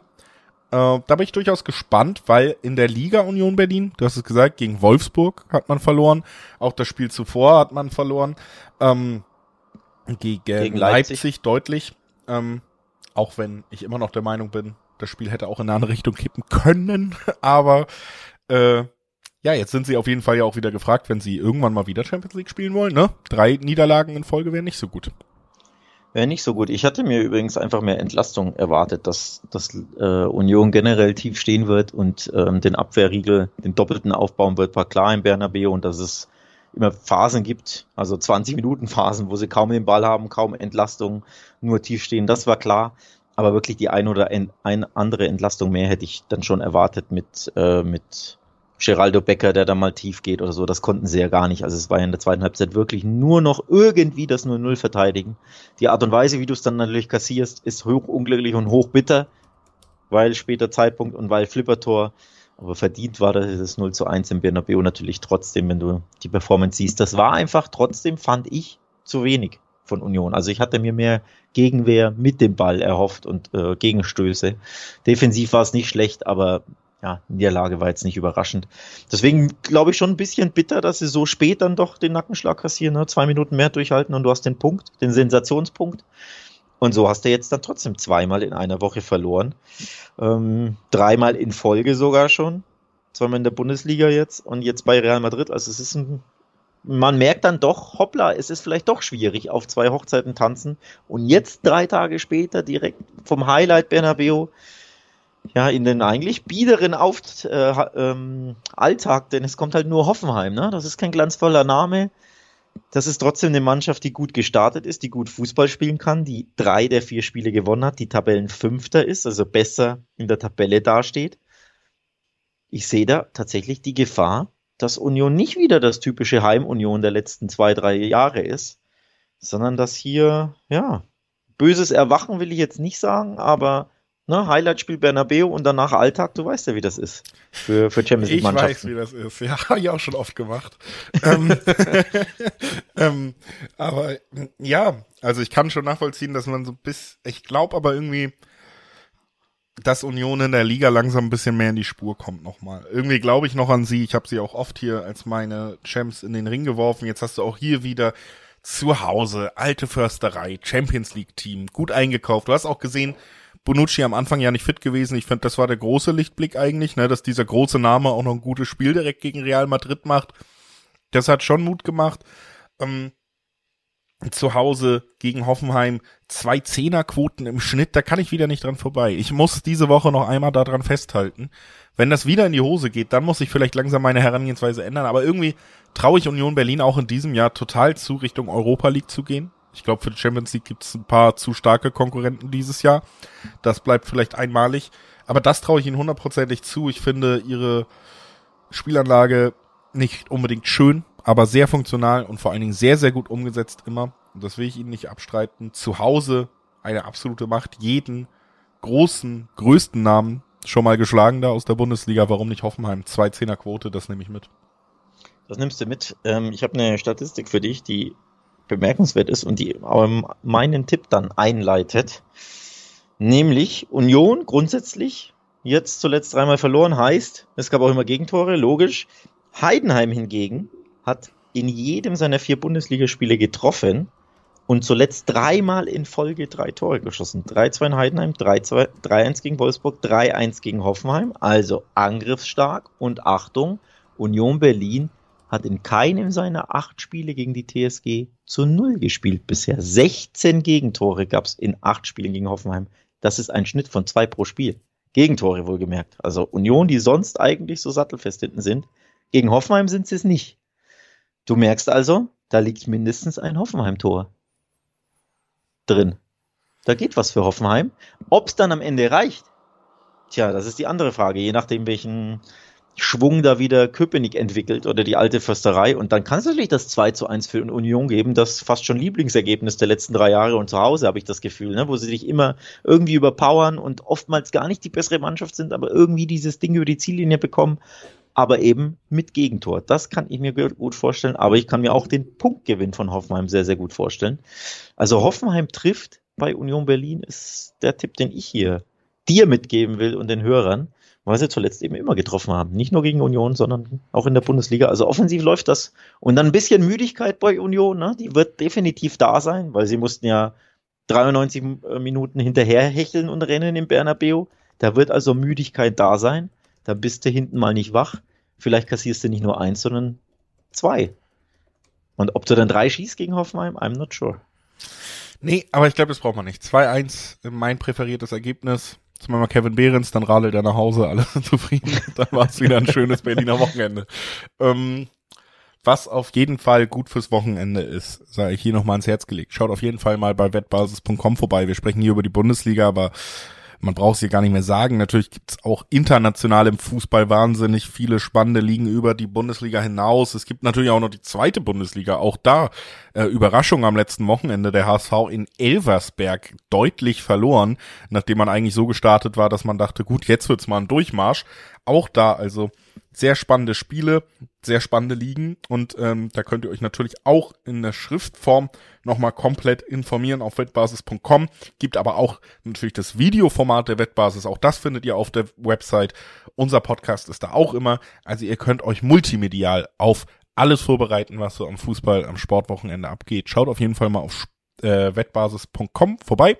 Äh, da bin ich durchaus gespannt, weil in der Liga Union Berlin, du hast es gesagt, gegen Wolfsburg hat man verloren. Auch das Spiel zuvor hat man verloren. Ähm, gegen, gegen Leipzig. Leipzig deutlich. Ähm, auch wenn ich immer noch der Meinung bin, das Spiel hätte auch in eine andere Richtung kippen können, <laughs> aber äh, ja, jetzt sind sie auf jeden Fall ja auch wieder gefragt, wenn sie irgendwann mal wieder Champions League spielen wollen, ne? Drei Niederlagen in Folge wären nicht so gut. Wäre nicht so gut. Ich hatte mir übrigens einfach mehr Entlastung erwartet, dass, dass äh, Union generell tief stehen wird und ähm, den Abwehrriegel, den doppelten aufbauen wird, war klar im Bernabeu und dass es immer Phasen gibt, also 20 Minuten Phasen, wo sie kaum den Ball haben, kaum Entlastung, nur tief stehen, das war klar. Aber wirklich die ein oder ein, ein andere Entlastung mehr hätte ich dann schon erwartet mit, äh, mit Geraldo Becker, der da mal tief geht oder so. Das konnten sie ja gar nicht. Also es war ja in der zweiten Halbzeit wirklich nur noch irgendwie das 0-0 verteidigen. Die Art und Weise, wie du es dann natürlich kassierst, ist hoch unglücklich und hoch bitter, weil später Zeitpunkt und weil Flippertor. Aber verdient war das 0 zu 1 im Bernabeu natürlich trotzdem, wenn du die Performance siehst. Das war einfach trotzdem, fand ich, zu wenig von Union. Also ich hatte mir mehr Gegenwehr mit dem Ball erhofft und äh, Gegenstöße. Defensiv war es nicht schlecht, aber ja, Niederlage war jetzt nicht überraschend. Deswegen glaube ich schon ein bisschen bitter, dass sie so spät dann doch den Nackenschlag kassieren, ne? zwei Minuten mehr durchhalten und du hast den Punkt, den Sensationspunkt. Und so hast du jetzt dann trotzdem zweimal in einer Woche verloren. Ähm, dreimal in Folge sogar schon. Zweimal in der Bundesliga jetzt und jetzt bei Real Madrid. Also es ist ein man merkt dann doch, hoppla, es ist vielleicht doch schwierig, auf zwei Hochzeiten tanzen. Und jetzt drei Tage später direkt vom Highlight Bernabeu, ja, in den eigentlich biederen Auf äh, ähm, Alltag, denn es kommt halt nur Hoffenheim, ne? Das ist kein glanzvoller Name. Das ist trotzdem eine Mannschaft, die gut gestartet ist, die gut Fußball spielen kann, die drei der vier Spiele gewonnen hat, die Tabellenfünfter ist, also besser in der Tabelle dasteht. Ich sehe da tatsächlich die Gefahr, dass Union nicht wieder das typische Heimunion der letzten zwei, drei Jahre ist, sondern dass hier, ja, böses Erwachen will ich jetzt nicht sagen, aber ne, Highlight-Spiel Bernabeu und danach Alltag, du weißt ja, wie das ist für, für Champions League Mannschaften. Ich weiß, wie das ist. Ja, <laughs> habe ich auch schon oft gemacht. ähm, <laughs> ähm, aber ja, also ich kann schon nachvollziehen, dass man so bis, ich glaube aber irgendwie, dass Union in der Liga langsam ein bisschen mehr in die Spur kommt nochmal. Irgendwie glaube ich noch an sie. Ich habe sie auch oft hier als meine Champs in den Ring geworfen. Jetzt hast du auch hier wieder zu Hause, alte Försterei, Champions League Team, gut eingekauft. Du hast auch gesehen, Bonucci am Anfang ja nicht fit gewesen. Ich finde, das war der große Lichtblick eigentlich, ne, dass dieser große Name auch noch ein gutes Spiel direkt gegen Real Madrid macht. Das hat schon Mut gemacht. Ähm, zu Hause gegen Hoffenheim zwei Zehnerquoten im Schnitt, da kann ich wieder nicht dran vorbei. Ich muss diese Woche noch einmal daran festhalten. Wenn das wieder in die Hose geht, dann muss ich vielleicht langsam meine Herangehensweise ändern. Aber irgendwie traue ich Union Berlin auch in diesem Jahr total zu, Richtung Europa League zu gehen. Ich glaube, für die Champions League gibt es ein paar zu starke Konkurrenten dieses Jahr. Das bleibt vielleicht einmalig. Aber das traue ich ihnen hundertprozentig zu. Ich finde ihre Spielanlage nicht unbedingt schön, aber sehr funktional und vor allen Dingen sehr, sehr gut umgesetzt immer. Und das will ich ihnen nicht abstreiten. Zu Hause eine absolute Macht. Jeden großen, größten Namen schon mal geschlagen da aus der Bundesliga. Warum nicht Hoffenheim? Zwei Zehner Quote, das nehme ich mit. Das nimmst du mit. Ähm, ich habe eine Statistik für dich, die bemerkenswert ist und die meinen Tipp dann einleitet. Nämlich Union grundsätzlich jetzt zuletzt dreimal verloren heißt, es gab auch immer Gegentore, logisch. Heidenheim hingegen hat in jedem seiner vier Bundesligaspiele getroffen und zuletzt dreimal in Folge drei Tore geschossen. 3-2 in Heidenheim, 3-1 gegen Wolfsburg, 3-1 gegen Hoffenheim, also angriffsstark und Achtung, Union Berlin hat in keinem seiner acht Spiele gegen die TSG zu Null gespielt bisher. 16 Gegentore gab es in acht Spielen gegen Hoffenheim. Das ist ein Schnitt von zwei pro Spiel. Gegentore wohlgemerkt. Also Union, die sonst eigentlich so sattelfest hinten sind. Gegen Hoffenheim sind sie es nicht. Du merkst also, da liegt mindestens ein Hoffenheim-Tor drin. Da geht was für Hoffenheim. Ob es dann am Ende reicht, tja, das ist die andere Frage. Je nachdem, welchen Schwung da wieder Köpenick entwickelt oder die alte Försterei. Und dann kann es natürlich das 2 zu 1 für Union geben, das fast schon Lieblingsergebnis der letzten drei Jahre und zu Hause habe ich das Gefühl, ne, wo sie sich immer irgendwie überpowern und oftmals gar nicht die bessere Mannschaft sind, aber irgendwie dieses Ding über die Ziellinie bekommen, aber eben mit Gegentor. Das kann ich mir gut vorstellen, aber ich kann mir auch den Punktgewinn von Hoffenheim sehr, sehr gut vorstellen. Also Hoffenheim trifft bei Union Berlin ist der Tipp, den ich hier dir mitgeben will und den Hörern weil sie zuletzt eben immer getroffen haben. Nicht nur gegen Union, sondern auch in der Bundesliga. Also offensiv läuft das. Und dann ein bisschen Müdigkeit bei Union, ne? die wird definitiv da sein, weil sie mussten ja 93 äh, Minuten hinterher hecheln und rennen im Bernabeu. Da wird also Müdigkeit da sein. Da bist du hinten mal nicht wach. Vielleicht kassierst du nicht nur eins, sondern zwei. Und ob du dann drei schießt gegen Hoffenheim, I'm not sure. Nee, aber ich glaube, das braucht man nicht. 2-1, mein präferiertes Ergebnis. Zumal Kevin Behrens, dann radelt er nach Hause, alle zufrieden. <laughs> Dann war es wieder ein schönes Berliner Wochenende. Ähm, was auf jeden Fall gut fürs Wochenende ist, sage ich hier nochmal ans Herz gelegt. Schaut auf jeden Fall mal bei wettbasis.com vorbei. Wir sprechen hier über die Bundesliga, aber man braucht es hier gar nicht mehr sagen. Natürlich gibt's auch international im Fußball wahnsinnig viele spannende Ligen über die Bundesliga hinaus. Es gibt natürlich auch noch die zweite Bundesliga. Auch da äh, Überraschung am letzten Wochenende. Der HSV in Elversberg deutlich verloren, nachdem man eigentlich so gestartet war, dass man dachte, gut, jetzt wird's mal ein Durchmarsch. Auch da also sehr spannende Spiele, sehr spannende Ligen und ähm, da könnt ihr euch natürlich auch in der Schriftform nochmal komplett informieren auf wettbasis.com. Gibt aber auch natürlich das Videoformat der Wettbasis, auch das findet ihr auf der Website. Unser Podcast ist da auch immer, also ihr könnt euch multimedial auf alles vorbereiten, was so am Fußball, am Sportwochenende abgeht. Schaut auf jeden Fall mal auf äh, wettbasis.com vorbei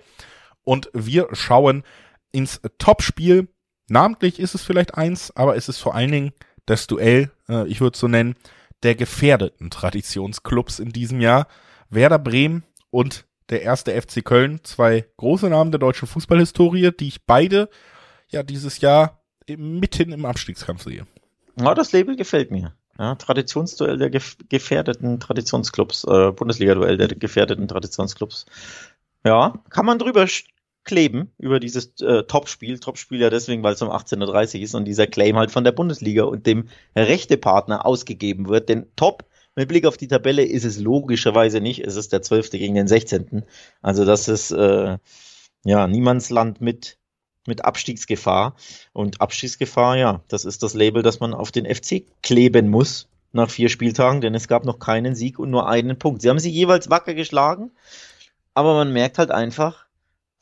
und wir schauen ins Topspiel Namentlich ist es vielleicht eins, aber es ist vor allen Dingen das Duell, äh, ich würde es so nennen, der gefährdeten Traditionsclubs in diesem Jahr. Werder Bremen und der erste FC Köln, zwei große Namen der deutschen Fußballhistorie, die ich beide ja dieses Jahr mitten im Abstiegskampf sehe. Ja, das Label gefällt mir. Ja, Traditionsduell der gef gefährdeten Traditionsclubs, äh, Bundesliga-Duell der gefährdeten Traditionsclubs. Ja, kann man drüber kleben über dieses äh, Topspiel. Topspiel ja deswegen, weil es um 18.30 Uhr ist und dieser Claim halt von der Bundesliga und dem Rechtepartner ausgegeben wird. Denn Top mit Blick auf die Tabelle ist es logischerweise nicht. Es ist der 12. gegen den 16. Also das ist äh, ja Niemandsland mit mit Abstiegsgefahr. Und Abstiegsgefahr, ja, das ist das Label, das man auf den FC kleben muss nach vier Spieltagen, denn es gab noch keinen Sieg und nur einen Punkt. Sie haben sie jeweils wacker geschlagen, aber man merkt halt einfach,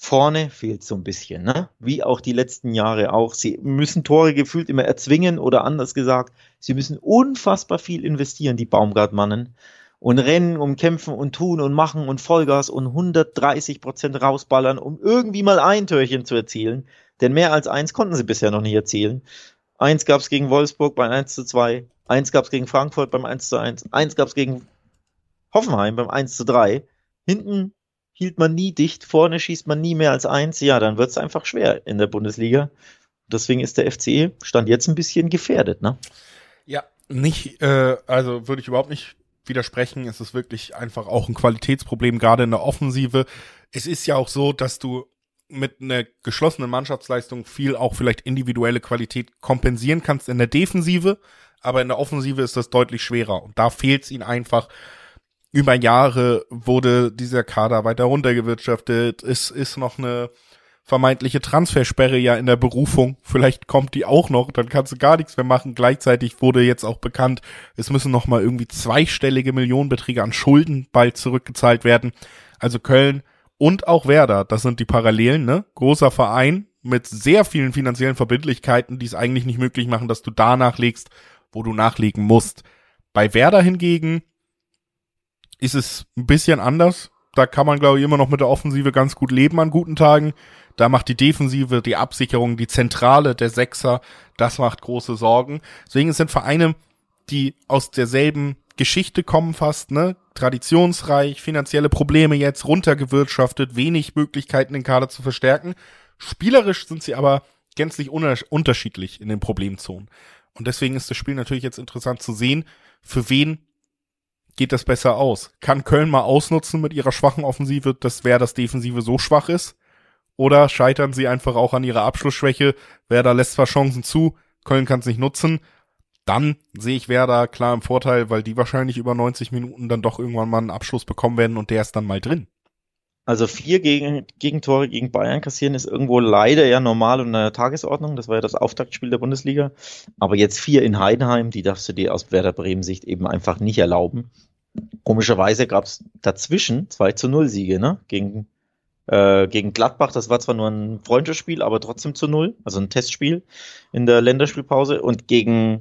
vorne fehlt so ein bisschen, ne? Wie auch die letzten Jahre auch. Sie müssen Tore gefühlt immer erzwingen oder anders gesagt, sie müssen unfassbar viel investieren, die Baumgartmannen. und rennen und kämpfen und tun und machen und Vollgas und 130 Prozent rausballern, um irgendwie mal ein Törchen zu erzielen. Denn mehr als eins konnten sie bisher noch nicht erzielen. Eins gab es gegen Wolfsburg beim 1 zu 2, eins gab es gegen Frankfurt beim 1 zu 1, eins gab es gegen Hoffenheim beim 1 zu 3. Hinten hielt man nie dicht, vorne schießt man nie mehr als eins. Ja, dann wird es einfach schwer in der Bundesliga. Deswegen ist der FCE Stand jetzt ein bisschen gefährdet, ne? Ja, nicht, äh, also würde ich überhaupt nicht widersprechen. Es ist wirklich einfach auch ein Qualitätsproblem, gerade in der Offensive. Es ist ja auch so, dass du mit einer geschlossenen Mannschaftsleistung viel auch vielleicht individuelle Qualität kompensieren kannst in der Defensive, aber in der Offensive ist das deutlich schwerer und da fehlt es ihnen einfach. Über Jahre wurde dieser Kader weiter runtergewirtschaftet. Es ist noch eine vermeintliche Transfersperre ja in der Berufung. Vielleicht kommt die auch noch, dann kannst du gar nichts mehr machen. Gleichzeitig wurde jetzt auch bekannt, es müssen noch mal irgendwie zweistellige Millionenbeträge an Schulden bald zurückgezahlt werden. Also Köln und auch Werder, das sind die Parallelen, ne? Großer Verein mit sehr vielen finanziellen Verbindlichkeiten, die es eigentlich nicht möglich machen, dass du da nachlegst, wo du nachlegen musst. Bei Werder hingegen ist es ein bisschen anders. Da kann man, glaube ich, immer noch mit der Offensive ganz gut leben an guten Tagen. Da macht die Defensive, die Absicherung, die Zentrale der Sechser, das macht große Sorgen. Deswegen sind Vereine, die aus derselben Geschichte kommen fast, ne? Traditionsreich, finanzielle Probleme jetzt, runtergewirtschaftet, wenig Möglichkeiten, den Kader zu verstärken. Spielerisch sind sie aber gänzlich unterschiedlich in den Problemzonen. Und deswegen ist das Spiel natürlich jetzt interessant zu sehen, für wen geht das besser aus? Kann Köln mal ausnutzen mit ihrer schwachen Offensive, dass wer das Defensive so schwach ist? Oder scheitern sie einfach auch an ihrer Abschlussschwäche? Werder lässt zwar Chancen zu, Köln kann es nicht nutzen. Dann sehe ich Werder klar im Vorteil, weil die wahrscheinlich über 90 Minuten dann doch irgendwann mal einen Abschluss bekommen werden und der ist dann mal drin. Also vier gegen, Gegentore gegen Bayern kassieren ist irgendwo leider ja normal und in der Tagesordnung. Das war ja das Auftaktspiel der Bundesliga. Aber jetzt vier in Heidenheim, die darfst du dir aus Werder Bremen Sicht eben einfach nicht erlauben. Komischerweise gab es dazwischen 2 zu 0 Siege, ne? Gegen, äh, gegen Gladbach. Das war zwar nur ein Freundschaftsspiel, aber trotzdem zu 0. Also ein Testspiel in der Länderspielpause. Und gegen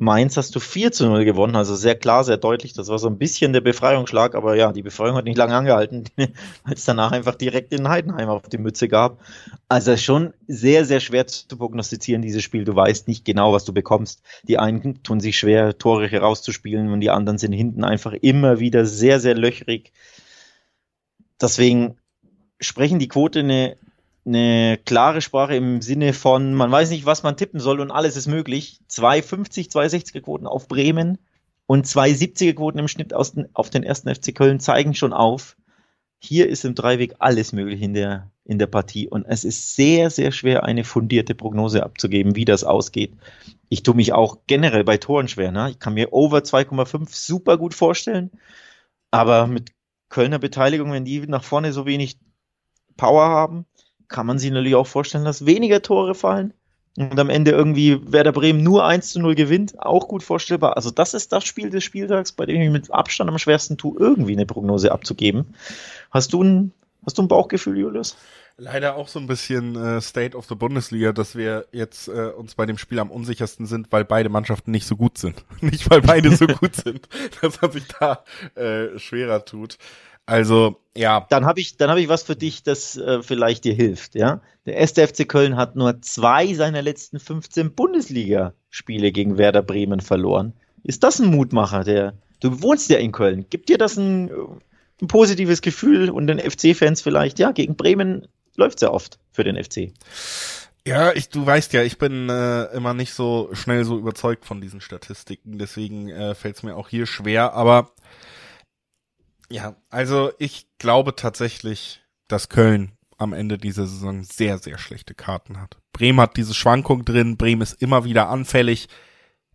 Mainz hast du 4 zu 0 gewonnen, also sehr klar, sehr deutlich. Das war so ein bisschen der Befreiungsschlag, aber ja, die Befreiung hat nicht lange angehalten, <laughs> weil es danach einfach direkt in Heidenheim auf die Mütze gab. Also schon sehr, sehr schwer zu prognostizieren, dieses Spiel. Du weißt nicht genau, was du bekommst. Die einen tun sich schwer, Tore herauszuspielen und die anderen sind hinten einfach immer wieder sehr, sehr löchrig. Deswegen sprechen die Quote eine eine klare Sprache im Sinne von, man weiß nicht, was man tippen soll und alles ist möglich. 2,50, 2,60er Quoten auf Bremen und 2,70er Quoten im Schnitt aus den, auf den ersten FC Köln zeigen schon auf, hier ist im Dreiweg alles möglich in der, in der Partie und es ist sehr, sehr schwer, eine fundierte Prognose abzugeben, wie das ausgeht. Ich tue mich auch generell bei Toren schwer. Ne? Ich kann mir over 2,5 super gut vorstellen, aber mit Kölner Beteiligung, wenn die nach vorne so wenig Power haben, kann man sich natürlich auch vorstellen, dass weniger Tore fallen und am Ende irgendwie Werder Bremen nur 1 zu 0 gewinnt, auch gut vorstellbar. Also das ist das Spiel des Spieltags, bei dem ich mit Abstand am schwersten tue, irgendwie eine Prognose abzugeben. Hast du ein, hast du ein Bauchgefühl, Julius? Leider auch so ein bisschen äh, State of the Bundesliga, dass wir jetzt äh, uns bei dem Spiel am unsichersten sind, weil beide Mannschaften nicht so gut sind. <laughs> nicht weil beide so <laughs> gut sind, dass man sich da äh, schwerer tut. Also, ja. Dann habe ich, dann habe ich was für dich, das äh, vielleicht dir hilft, ja. Der erste FC Köln hat nur zwei seiner letzten 15 Bundesligaspiele gegen Werder Bremen verloren. Ist das ein Mutmacher, der, du wohnst ja in Köln. Gibt dir das ein, ein positives Gefühl und den FC-Fans vielleicht, ja, gegen Bremen läuft sehr oft für den FC. Ja, ich, du weißt ja, ich bin äh, immer nicht so schnell so überzeugt von diesen Statistiken, deswegen äh, fällt es mir auch hier schwer, aber ja, also ich glaube tatsächlich, dass Köln am Ende dieser Saison sehr, sehr schlechte Karten hat. Bremen hat diese Schwankung drin, Bremen ist immer wieder anfällig,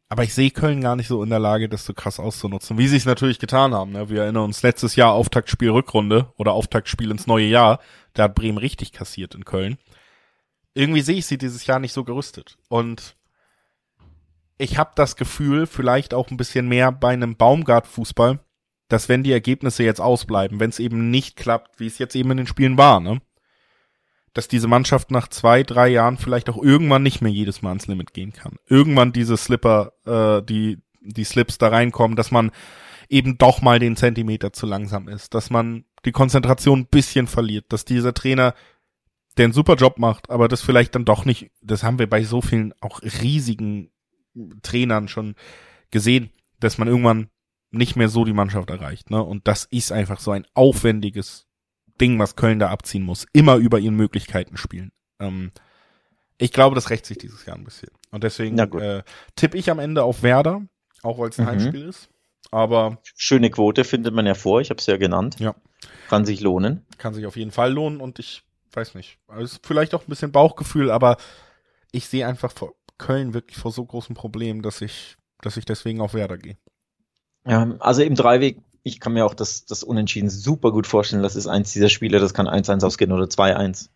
aber ich sehe Köln gar nicht so in der Lage, das so krass auszunutzen, wie sie es natürlich getan haben. Ne? Wir erinnern uns letztes Jahr Auftaktspiel Rückrunde oder Auftaktspiel ins neue Jahr, da hat Bremen richtig kassiert in Köln. Irgendwie sehe ich sie dieses Jahr nicht so gerüstet und ich habe das Gefühl, vielleicht auch ein bisschen mehr bei einem Baumgart-Fußball, dass wenn die Ergebnisse jetzt ausbleiben, wenn es eben nicht klappt, wie es jetzt eben in den Spielen war, ne? Dass diese Mannschaft nach zwei, drei Jahren vielleicht auch irgendwann nicht mehr jedes Mal ans Limit gehen kann. Irgendwann diese Slipper, äh, die, die Slips da reinkommen, dass man eben doch mal den Zentimeter zu langsam ist, dass man die Konzentration ein bisschen verliert, dass dieser Trainer, der einen super Job macht, aber das vielleicht dann doch nicht, das haben wir bei so vielen auch riesigen Trainern schon gesehen, dass man irgendwann nicht mehr so die Mannschaft erreicht, ne? Und das ist einfach so ein aufwendiges Ding, was Köln da abziehen muss. Immer über ihren Möglichkeiten spielen. Ähm, ich glaube, das rächt sich dieses Jahr ein bisschen. Und deswegen äh, tippe ich am Ende auf Werder, auch weil es ein mhm. Heimspiel ist. Aber schöne Quote findet man ja vor. Ich habe es ja genannt. Ja, kann sich lohnen. Kann sich auf jeden Fall lohnen. Und ich weiß nicht, also vielleicht auch ein bisschen Bauchgefühl, aber ich sehe einfach vor Köln wirklich vor so großen Problemen, dass ich, dass ich deswegen auf Werder gehe. Ja, also im Dreiweg ich kann mir auch das, das Unentschieden super gut vorstellen. Das ist eins dieser Spiele, das kann 1-1 ausgehen oder 2-1.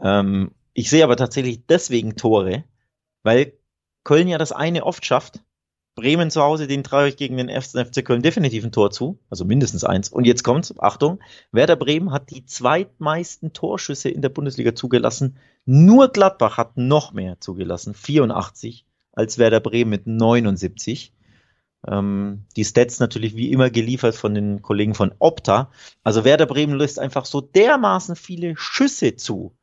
Ähm, ich sehe aber tatsächlich deswegen Tore, weil Köln ja das eine oft schafft. Bremen zu Hause, den traue ich gegen den FC Köln definitiv ein Tor zu, also mindestens eins. Und jetzt kommt's, Achtung, Werder Bremen hat die zweitmeisten Torschüsse in der Bundesliga zugelassen. Nur Gladbach hat noch mehr zugelassen, 84, als Werder Bremen mit 79. Ähm, die Stats natürlich wie immer geliefert von den Kollegen von Opta. Also Werder Bremen löst einfach so dermaßen viele Schüsse zu.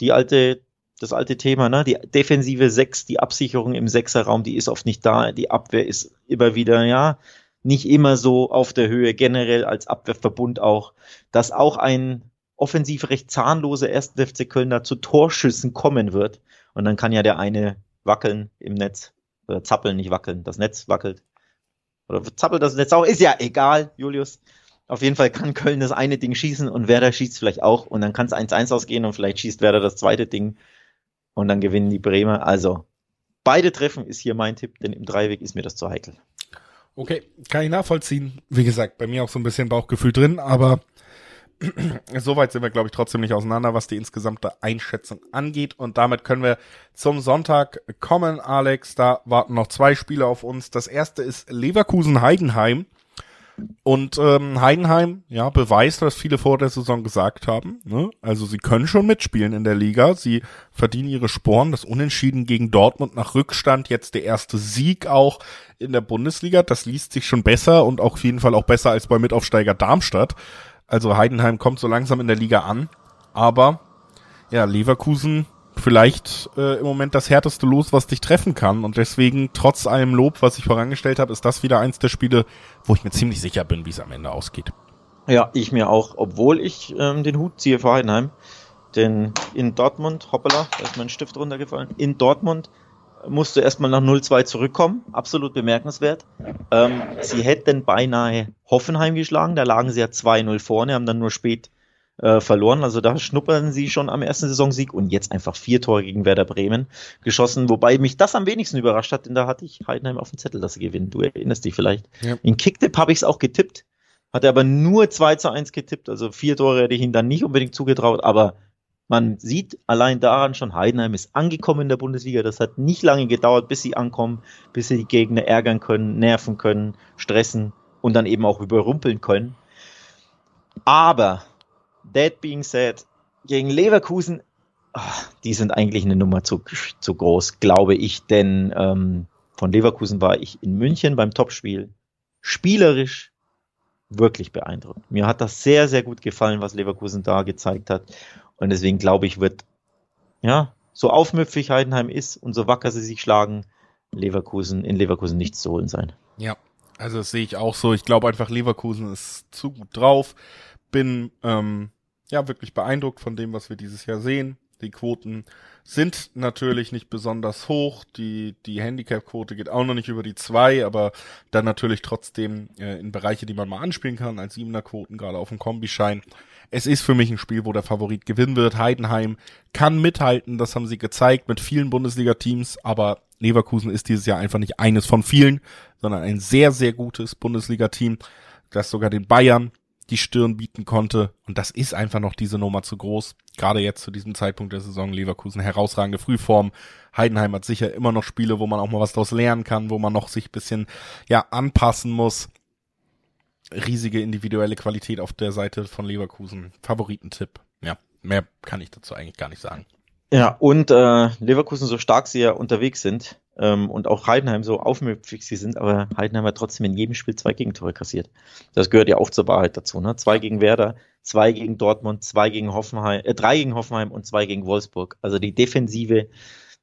Die alte, das alte Thema, ne? Die defensive Sechs, die Absicherung im Sechserraum, die ist oft nicht da. Die Abwehr ist immer wieder, ja, nicht immer so auf der Höhe, generell als Abwehrverbund auch, dass auch ein offensiv recht zahnloser ersten FC Köln da zu Torschüssen kommen wird. Und dann kann ja der eine wackeln im Netz, oder zappeln, nicht wackeln, das Netz wackelt. Oder zappelt das Netz auch? Ist ja egal, Julius. Auf jeden Fall kann Köln das eine Ding schießen und Werder schießt vielleicht auch und dann kann es 1-1 ausgehen und vielleicht schießt Werder das zweite Ding und dann gewinnen die Bremer. Also beide Treffen ist hier mein Tipp, denn im Dreiweg ist mir das zu heikel. Okay, kann ich nachvollziehen. Wie gesagt, bei mir auch so ein bisschen Bauchgefühl drin, aber <clears throat> Soweit sind wir, glaube ich, trotzdem nicht auseinander, was die insgesamte Einschätzung angeht. Und damit können wir zum Sonntag kommen, Alex. Da warten noch zwei Spiele auf uns. Das erste ist Leverkusen-Heidenheim. Und ähm, Heidenheim, ja, beweist, was viele vor der Saison gesagt haben. Ne? Also sie können schon mitspielen in der Liga. Sie verdienen ihre Sporen. Das Unentschieden gegen Dortmund nach Rückstand, jetzt der erste Sieg auch in der Bundesliga. Das liest sich schon besser und auf jeden Fall auch besser als bei Mitaufsteiger Darmstadt. Also Heidenheim kommt so langsam in der Liga an, aber ja, Leverkusen vielleicht äh, im Moment das härteste Los, was dich treffen kann. Und deswegen, trotz allem Lob, was ich vorangestellt habe, ist das wieder eins der Spiele, wo ich mir ziemlich sicher bin, wie es am Ende ausgeht. Ja, ich mir auch, obwohl ich ähm, den Hut ziehe vor Heidenheim. Denn in Dortmund, hoppala, da ist mein Stift runtergefallen, in Dortmund musste erstmal nach 0-2 zurückkommen. Absolut bemerkenswert. Ähm, sie hätten beinahe Hoffenheim geschlagen. Da lagen sie ja 2-0 vorne, haben dann nur spät äh, verloren. Also da schnuppern sie schon am ersten Saisonsieg und jetzt einfach vier Tore gegen Werder Bremen geschossen. Wobei mich das am wenigsten überrascht hat, denn da hatte ich Heidenheim auf dem Zettel, dass sie gewinnen. Du erinnerst dich vielleicht. Ja. In Kicktipp habe ich es auch getippt. Hatte aber nur 2 zu 1 getippt. Also vier Tore hätte ich ihnen dann nicht unbedingt zugetraut, aber man sieht allein daran schon, Heidenheim ist angekommen in der Bundesliga. Das hat nicht lange gedauert, bis sie ankommen, bis sie die Gegner ärgern können, nerven können, stressen und dann eben auch überrumpeln können. Aber, that being said, gegen Leverkusen, ach, die sind eigentlich eine Nummer zu, zu groß, glaube ich, denn ähm, von Leverkusen war ich in München beim Topspiel spielerisch wirklich beeindruckt. Mir hat das sehr, sehr gut gefallen, was Leverkusen da gezeigt hat. Und deswegen glaube ich, wird, ja, so aufmüpfig Heidenheim ist und so wacker sie sich schlagen, Leverkusen, in Leverkusen nichts zu holen sein. Ja, also das sehe ich auch so. Ich glaube einfach, Leverkusen ist zu gut drauf. Bin ähm, ja wirklich beeindruckt von dem, was wir dieses Jahr sehen. Die Quoten sind natürlich nicht besonders hoch. Die, die Handicap-Quote geht auch noch nicht über die zwei, aber dann natürlich trotzdem äh, in Bereiche, die man mal anspielen kann, als siebener Quoten, gerade auf dem Kombischein. Es ist für mich ein Spiel, wo der Favorit gewinnen wird. Heidenheim kann mithalten, das haben sie gezeigt mit vielen Bundesliga-Teams, aber Leverkusen ist dieses Jahr einfach nicht eines von vielen, sondern ein sehr, sehr gutes Bundesliga-Team, das sogar den Bayern die Stirn bieten konnte. Und das ist einfach noch diese Nummer zu groß. Gerade jetzt zu diesem Zeitpunkt der Saison Leverkusen herausragende Frühform. Heidenheim hat sicher immer noch Spiele, wo man auch mal was daraus lernen kann, wo man noch sich bisschen, ja, anpassen muss. Riesige individuelle Qualität auf der Seite von Leverkusen. Favoritentipp. Ja, mehr kann ich dazu eigentlich gar nicht sagen. Ja, und äh, Leverkusen, so stark sie ja unterwegs sind, ähm, und auch Heidenheim so aufmüpfig sie sind, aber Heidenheim hat trotzdem in jedem Spiel zwei Gegentore kassiert. Das gehört ja auch zur Wahrheit dazu. Ne? Zwei gegen Werder, zwei gegen Dortmund, zwei gegen Hoffenheim, äh, drei gegen Hoffenheim und zwei gegen Wolfsburg. Also die Defensive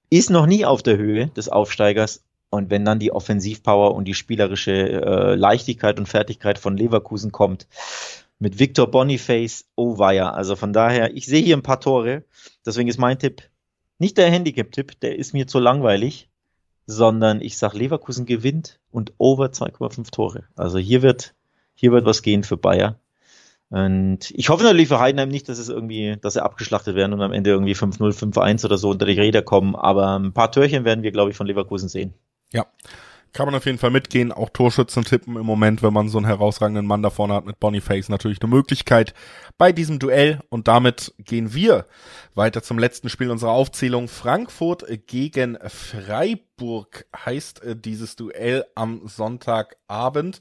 ist noch nie auf der Höhe des Aufsteigers. Und wenn dann die Offensivpower und die spielerische äh, Leichtigkeit und Fertigkeit von Leverkusen kommt, mit Victor Boniface, oh weia. Also von daher, ich sehe hier ein paar Tore. Deswegen ist mein Tipp nicht der Handicap-Tipp, der ist mir zu langweilig sondern ich sag Leverkusen gewinnt und over 2,5 Tore. Also hier wird, hier wird was gehen für Bayer. Und ich hoffe natürlich für Heidenheim nicht, dass es irgendwie, dass sie abgeschlachtet werden und am Ende irgendwie 5-0, 5-1 oder so unter die Räder kommen. Aber ein paar Törchen werden wir, glaube ich, von Leverkusen sehen. Ja, kann man auf jeden Fall mitgehen. Auch Torschützen tippen im Moment, wenn man so einen herausragenden Mann da vorne hat mit Boniface, natürlich eine Möglichkeit bei diesem Duell. Und damit gehen wir weiter zum letzten Spiel unserer Aufzählung. Frankfurt gegen Freiburg heißt äh, dieses Duell am Sonntagabend.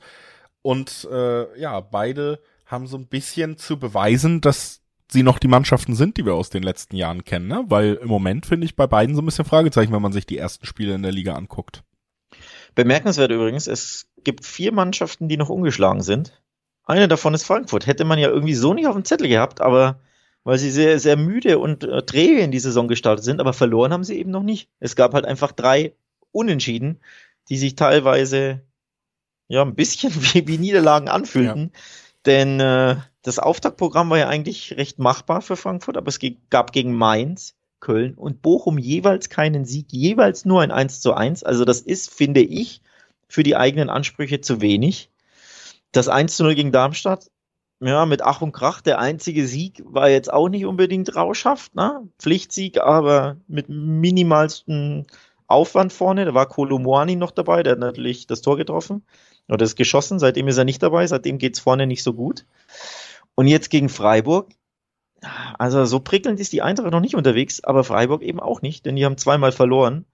Und äh, ja, beide haben so ein bisschen zu beweisen, dass sie noch die Mannschaften sind, die wir aus den letzten Jahren kennen, ne? Weil im Moment finde ich bei beiden so ein bisschen Fragezeichen, wenn man sich die ersten Spiele in der Liga anguckt. Bemerkenswert übrigens, es gibt vier Mannschaften, die noch ungeschlagen sind. Eine davon ist Frankfurt. Hätte man ja irgendwie so nicht auf dem Zettel gehabt, aber weil sie sehr, sehr müde und äh, träge in die Saison gestartet sind, aber verloren haben sie eben noch nicht. Es gab halt einfach drei Unentschieden, die sich teilweise ja ein bisschen <laughs> wie, wie Niederlagen anfühlten. Ja. Denn äh, das Auftaktprogramm war ja eigentlich recht machbar für Frankfurt, aber es gab gegen Mainz, Köln und Bochum jeweils keinen Sieg, jeweils nur ein 1 zu 1. Also das ist, finde ich, für die eigenen Ansprüche zu wenig. Das 1 zu 0 gegen Darmstadt, ja, mit Ach und Krach, der einzige Sieg war jetzt auch nicht unbedingt rauschhaft, ne? Pflichtsieg, aber mit minimalsten Aufwand vorne. Da war Kolomoani noch dabei, der hat natürlich das Tor getroffen oder ist geschossen. Seitdem ist er nicht dabei, seitdem geht's vorne nicht so gut. Und jetzt gegen Freiburg, also so prickelnd ist die Eintracht noch nicht unterwegs, aber Freiburg eben auch nicht, denn die haben zweimal verloren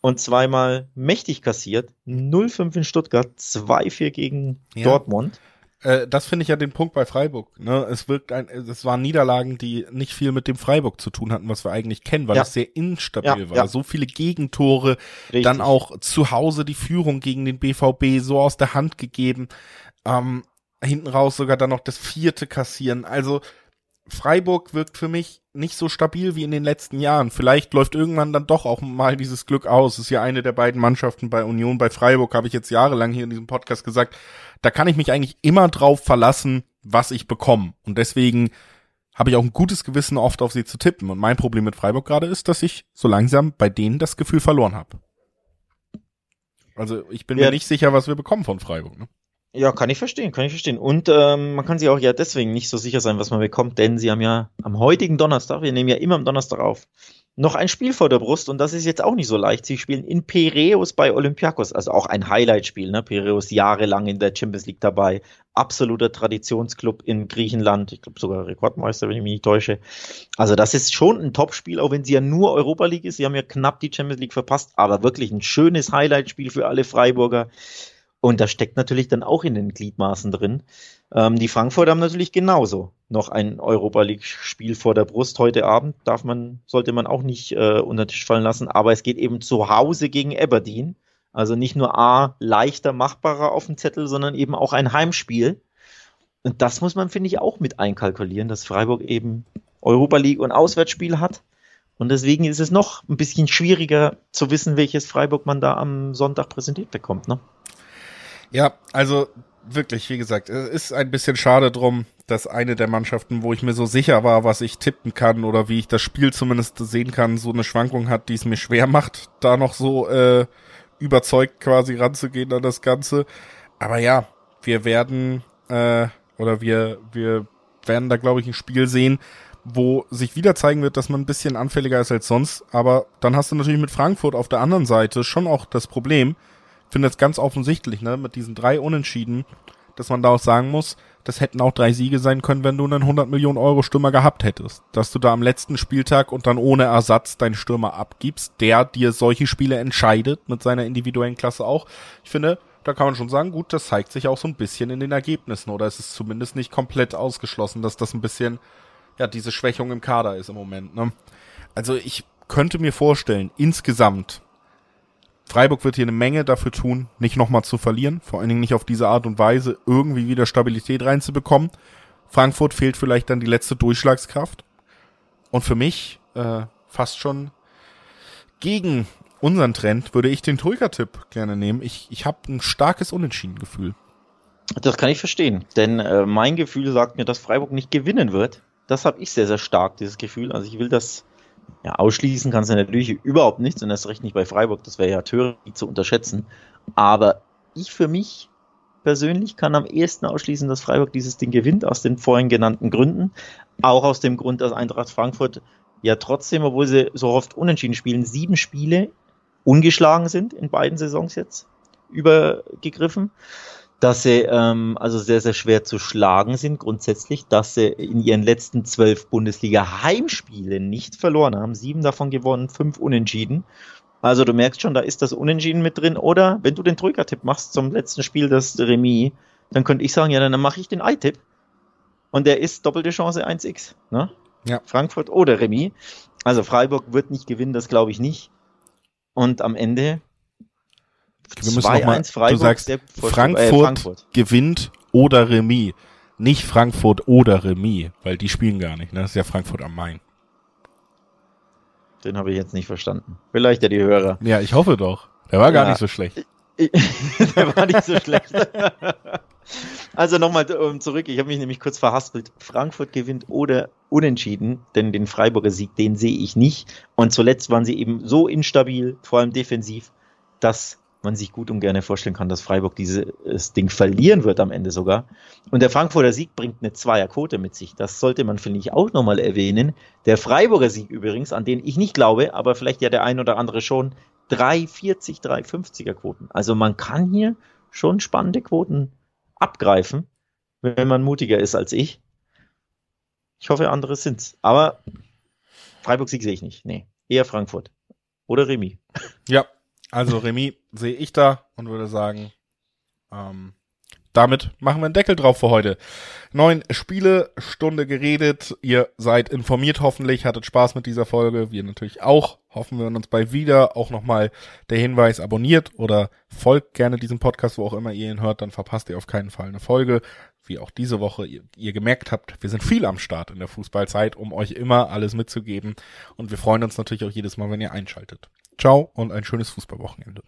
und zweimal mächtig kassiert. 0-5 in Stuttgart, 2-4 gegen ja. Dortmund. Äh, das finde ich ja den Punkt bei Freiburg. Ne? Es wirkt ein, es waren Niederlagen, die nicht viel mit dem Freiburg zu tun hatten, was wir eigentlich kennen, weil ja. es sehr instabil ja, war. Ja. So viele Gegentore, Richtig. dann auch zu Hause die Führung gegen den BVB so aus der Hand gegeben. Ähm, hinten raus sogar dann noch das vierte kassieren. Also Freiburg wirkt für mich nicht so stabil wie in den letzten Jahren. Vielleicht läuft irgendwann dann doch auch mal dieses Glück aus. Ist ja eine der beiden Mannschaften bei Union, bei Freiburg, habe ich jetzt jahrelang hier in diesem Podcast gesagt. Da kann ich mich eigentlich immer drauf verlassen, was ich bekomme. Und deswegen habe ich auch ein gutes Gewissen, oft auf sie zu tippen. Und mein Problem mit Freiburg gerade ist, dass ich so langsam bei denen das Gefühl verloren habe. Also ich bin ja. mir nicht sicher, was wir bekommen von Freiburg. Ne? Ja, kann ich verstehen, kann ich verstehen. Und ähm, man kann sich auch ja deswegen nicht so sicher sein, was man bekommt, denn sie haben ja am heutigen Donnerstag, wir nehmen ja immer am Donnerstag auf, noch ein Spiel vor der Brust und das ist jetzt auch nicht so leicht. Sie spielen in Piräus bei Olympiakos, also auch ein Highlight-Spiel. Ne? Piräus jahrelang in der Champions League dabei, absoluter Traditionsclub in Griechenland, ich glaube sogar Rekordmeister, wenn ich mich nicht täusche. Also das ist schon ein Top-Spiel, auch wenn sie ja nur Europa League ist. Sie haben ja knapp die Champions League verpasst, aber wirklich ein schönes Highlight-Spiel für alle Freiburger. Und das steckt natürlich dann auch in den Gliedmaßen drin. Ähm, die Frankfurter haben natürlich genauso noch ein Europa League-Spiel vor der Brust heute Abend. Darf man, sollte man auch nicht äh, unter den Tisch fallen lassen. Aber es geht eben zu Hause gegen Aberdeen. Also nicht nur A, leichter, machbarer auf dem Zettel, sondern eben auch ein Heimspiel. Und das muss man, finde ich, auch mit einkalkulieren, dass Freiburg eben Europa League und Auswärtsspiel hat. Und deswegen ist es noch ein bisschen schwieriger zu wissen, welches Freiburg man da am Sonntag präsentiert bekommt. Ne? Ja, also wirklich, wie gesagt, es ist ein bisschen schade drum, dass eine der Mannschaften, wo ich mir so sicher war, was ich tippen kann oder wie ich das Spiel zumindest sehen kann, so eine Schwankung hat, die es mir schwer macht, da noch so äh, überzeugt quasi ranzugehen an das Ganze. Aber ja, wir werden äh, oder wir wir werden da glaube ich ein Spiel sehen, wo sich wieder zeigen wird, dass man ein bisschen anfälliger ist als sonst. Aber dann hast du natürlich mit Frankfurt auf der anderen Seite schon auch das Problem, finde es ganz offensichtlich, ne, mit diesen drei Unentschieden, dass man da auch sagen muss, das hätten auch drei Siege sein können, wenn du einen 100 Millionen Euro Stürmer gehabt hättest. Dass du da am letzten Spieltag und dann ohne Ersatz deinen Stürmer abgibst, der dir solche Spiele entscheidet, mit seiner individuellen Klasse auch. Ich finde, da kann man schon sagen, gut, das zeigt sich auch so ein bisschen in den Ergebnissen oder es ist zumindest nicht komplett ausgeschlossen, dass das ein bisschen, ja, diese Schwächung im Kader ist im Moment, ne? Also ich könnte mir vorstellen, insgesamt Freiburg wird hier eine Menge dafür tun, nicht nochmal zu verlieren, vor allen Dingen nicht auf diese Art und Weise irgendwie wieder Stabilität reinzubekommen. Frankfurt fehlt vielleicht dann die letzte Durchschlagskraft. Und für mich äh, fast schon gegen unseren Trend würde ich den Tulka-Tipp gerne nehmen. Ich, ich habe ein starkes Unentschieden-Gefühl. Das kann ich verstehen, denn äh, mein Gefühl sagt mir, dass Freiburg nicht gewinnen wird. Das habe ich sehr, sehr stark, dieses Gefühl. Also ich will das ja, ausschließen kannst du natürlich überhaupt nichts und erst recht nicht bei Freiburg, das wäre ja töricht zu unterschätzen. Aber ich für mich persönlich kann am ehesten ausschließen, dass Freiburg dieses Ding gewinnt, aus den vorhin genannten Gründen. Auch aus dem Grund, dass Eintracht Frankfurt ja trotzdem, obwohl sie so oft unentschieden spielen, sieben Spiele ungeschlagen sind in beiden Saisons jetzt übergegriffen dass sie ähm, also sehr, sehr schwer zu schlagen sind grundsätzlich, dass sie in ihren letzten zwölf Bundesliga-Heimspielen nicht verloren haben. Sieben davon gewonnen, fünf unentschieden. Also du merkst schon, da ist das Unentschieden mit drin. Oder wenn du den Troika-Tipp machst zum letzten Spiel, das Remis, dann könnte ich sagen, ja, dann mache ich den I-Tipp. Und der ist doppelte Chance 1x. Ne? Ja. Frankfurt oder Remis. Also Freiburg wird nicht gewinnen, das glaube ich nicht. Und am Ende wir müssen noch mal, Freiburg, du sagst, Frankfurt, äh, Frankfurt, gewinnt oder Remis. Nicht Frankfurt oder Remis, weil die spielen gar nicht. Ne? Das ist ja Frankfurt am Main. Den habe ich jetzt nicht verstanden. Vielleicht ja die Hörer. Ja, ich hoffe doch. Der war ja. gar nicht so schlecht. <laughs> Der war nicht so schlecht. <laughs> also nochmal zurück. Ich habe mich nämlich kurz verhaspelt. Frankfurt gewinnt oder unentschieden, denn den Freiburger Sieg, den sehe ich nicht. Und zuletzt waren sie eben so instabil, vor allem defensiv, dass man sich gut und gerne vorstellen kann, dass Freiburg dieses Ding verlieren wird am Ende sogar. Und der Frankfurter Sieg bringt eine Zweierquote mit sich. Das sollte man, finde ich, auch nochmal erwähnen. Der Freiburger Sieg übrigens, an den ich nicht glaube, aber vielleicht ja der ein oder andere schon, 3,40, 3,50er Quoten. Also man kann hier schon spannende Quoten abgreifen, wenn man mutiger ist als ich. Ich hoffe, andere sind's. Aber Freiburg-Sieg sehe ich nicht. Nee, eher Frankfurt. Oder Remi. Ja, also Remy sehe ich da und würde sagen, ähm, damit machen wir einen Deckel drauf für heute. Neun Spiele, Stunde geredet. Ihr seid informiert hoffentlich, hattet Spaß mit dieser Folge. Wir natürlich auch. Hoffen wir uns bald wieder. Auch nochmal der Hinweis, abonniert oder folgt gerne diesem Podcast, wo auch immer ihr ihn hört. Dann verpasst ihr auf keinen Fall eine Folge. Wie auch diese Woche ihr, ihr gemerkt habt, wir sind viel am Start in der Fußballzeit, um euch immer alles mitzugeben. Und wir freuen uns natürlich auch jedes Mal, wenn ihr einschaltet. Ciao und ein schönes Fußballwochenende.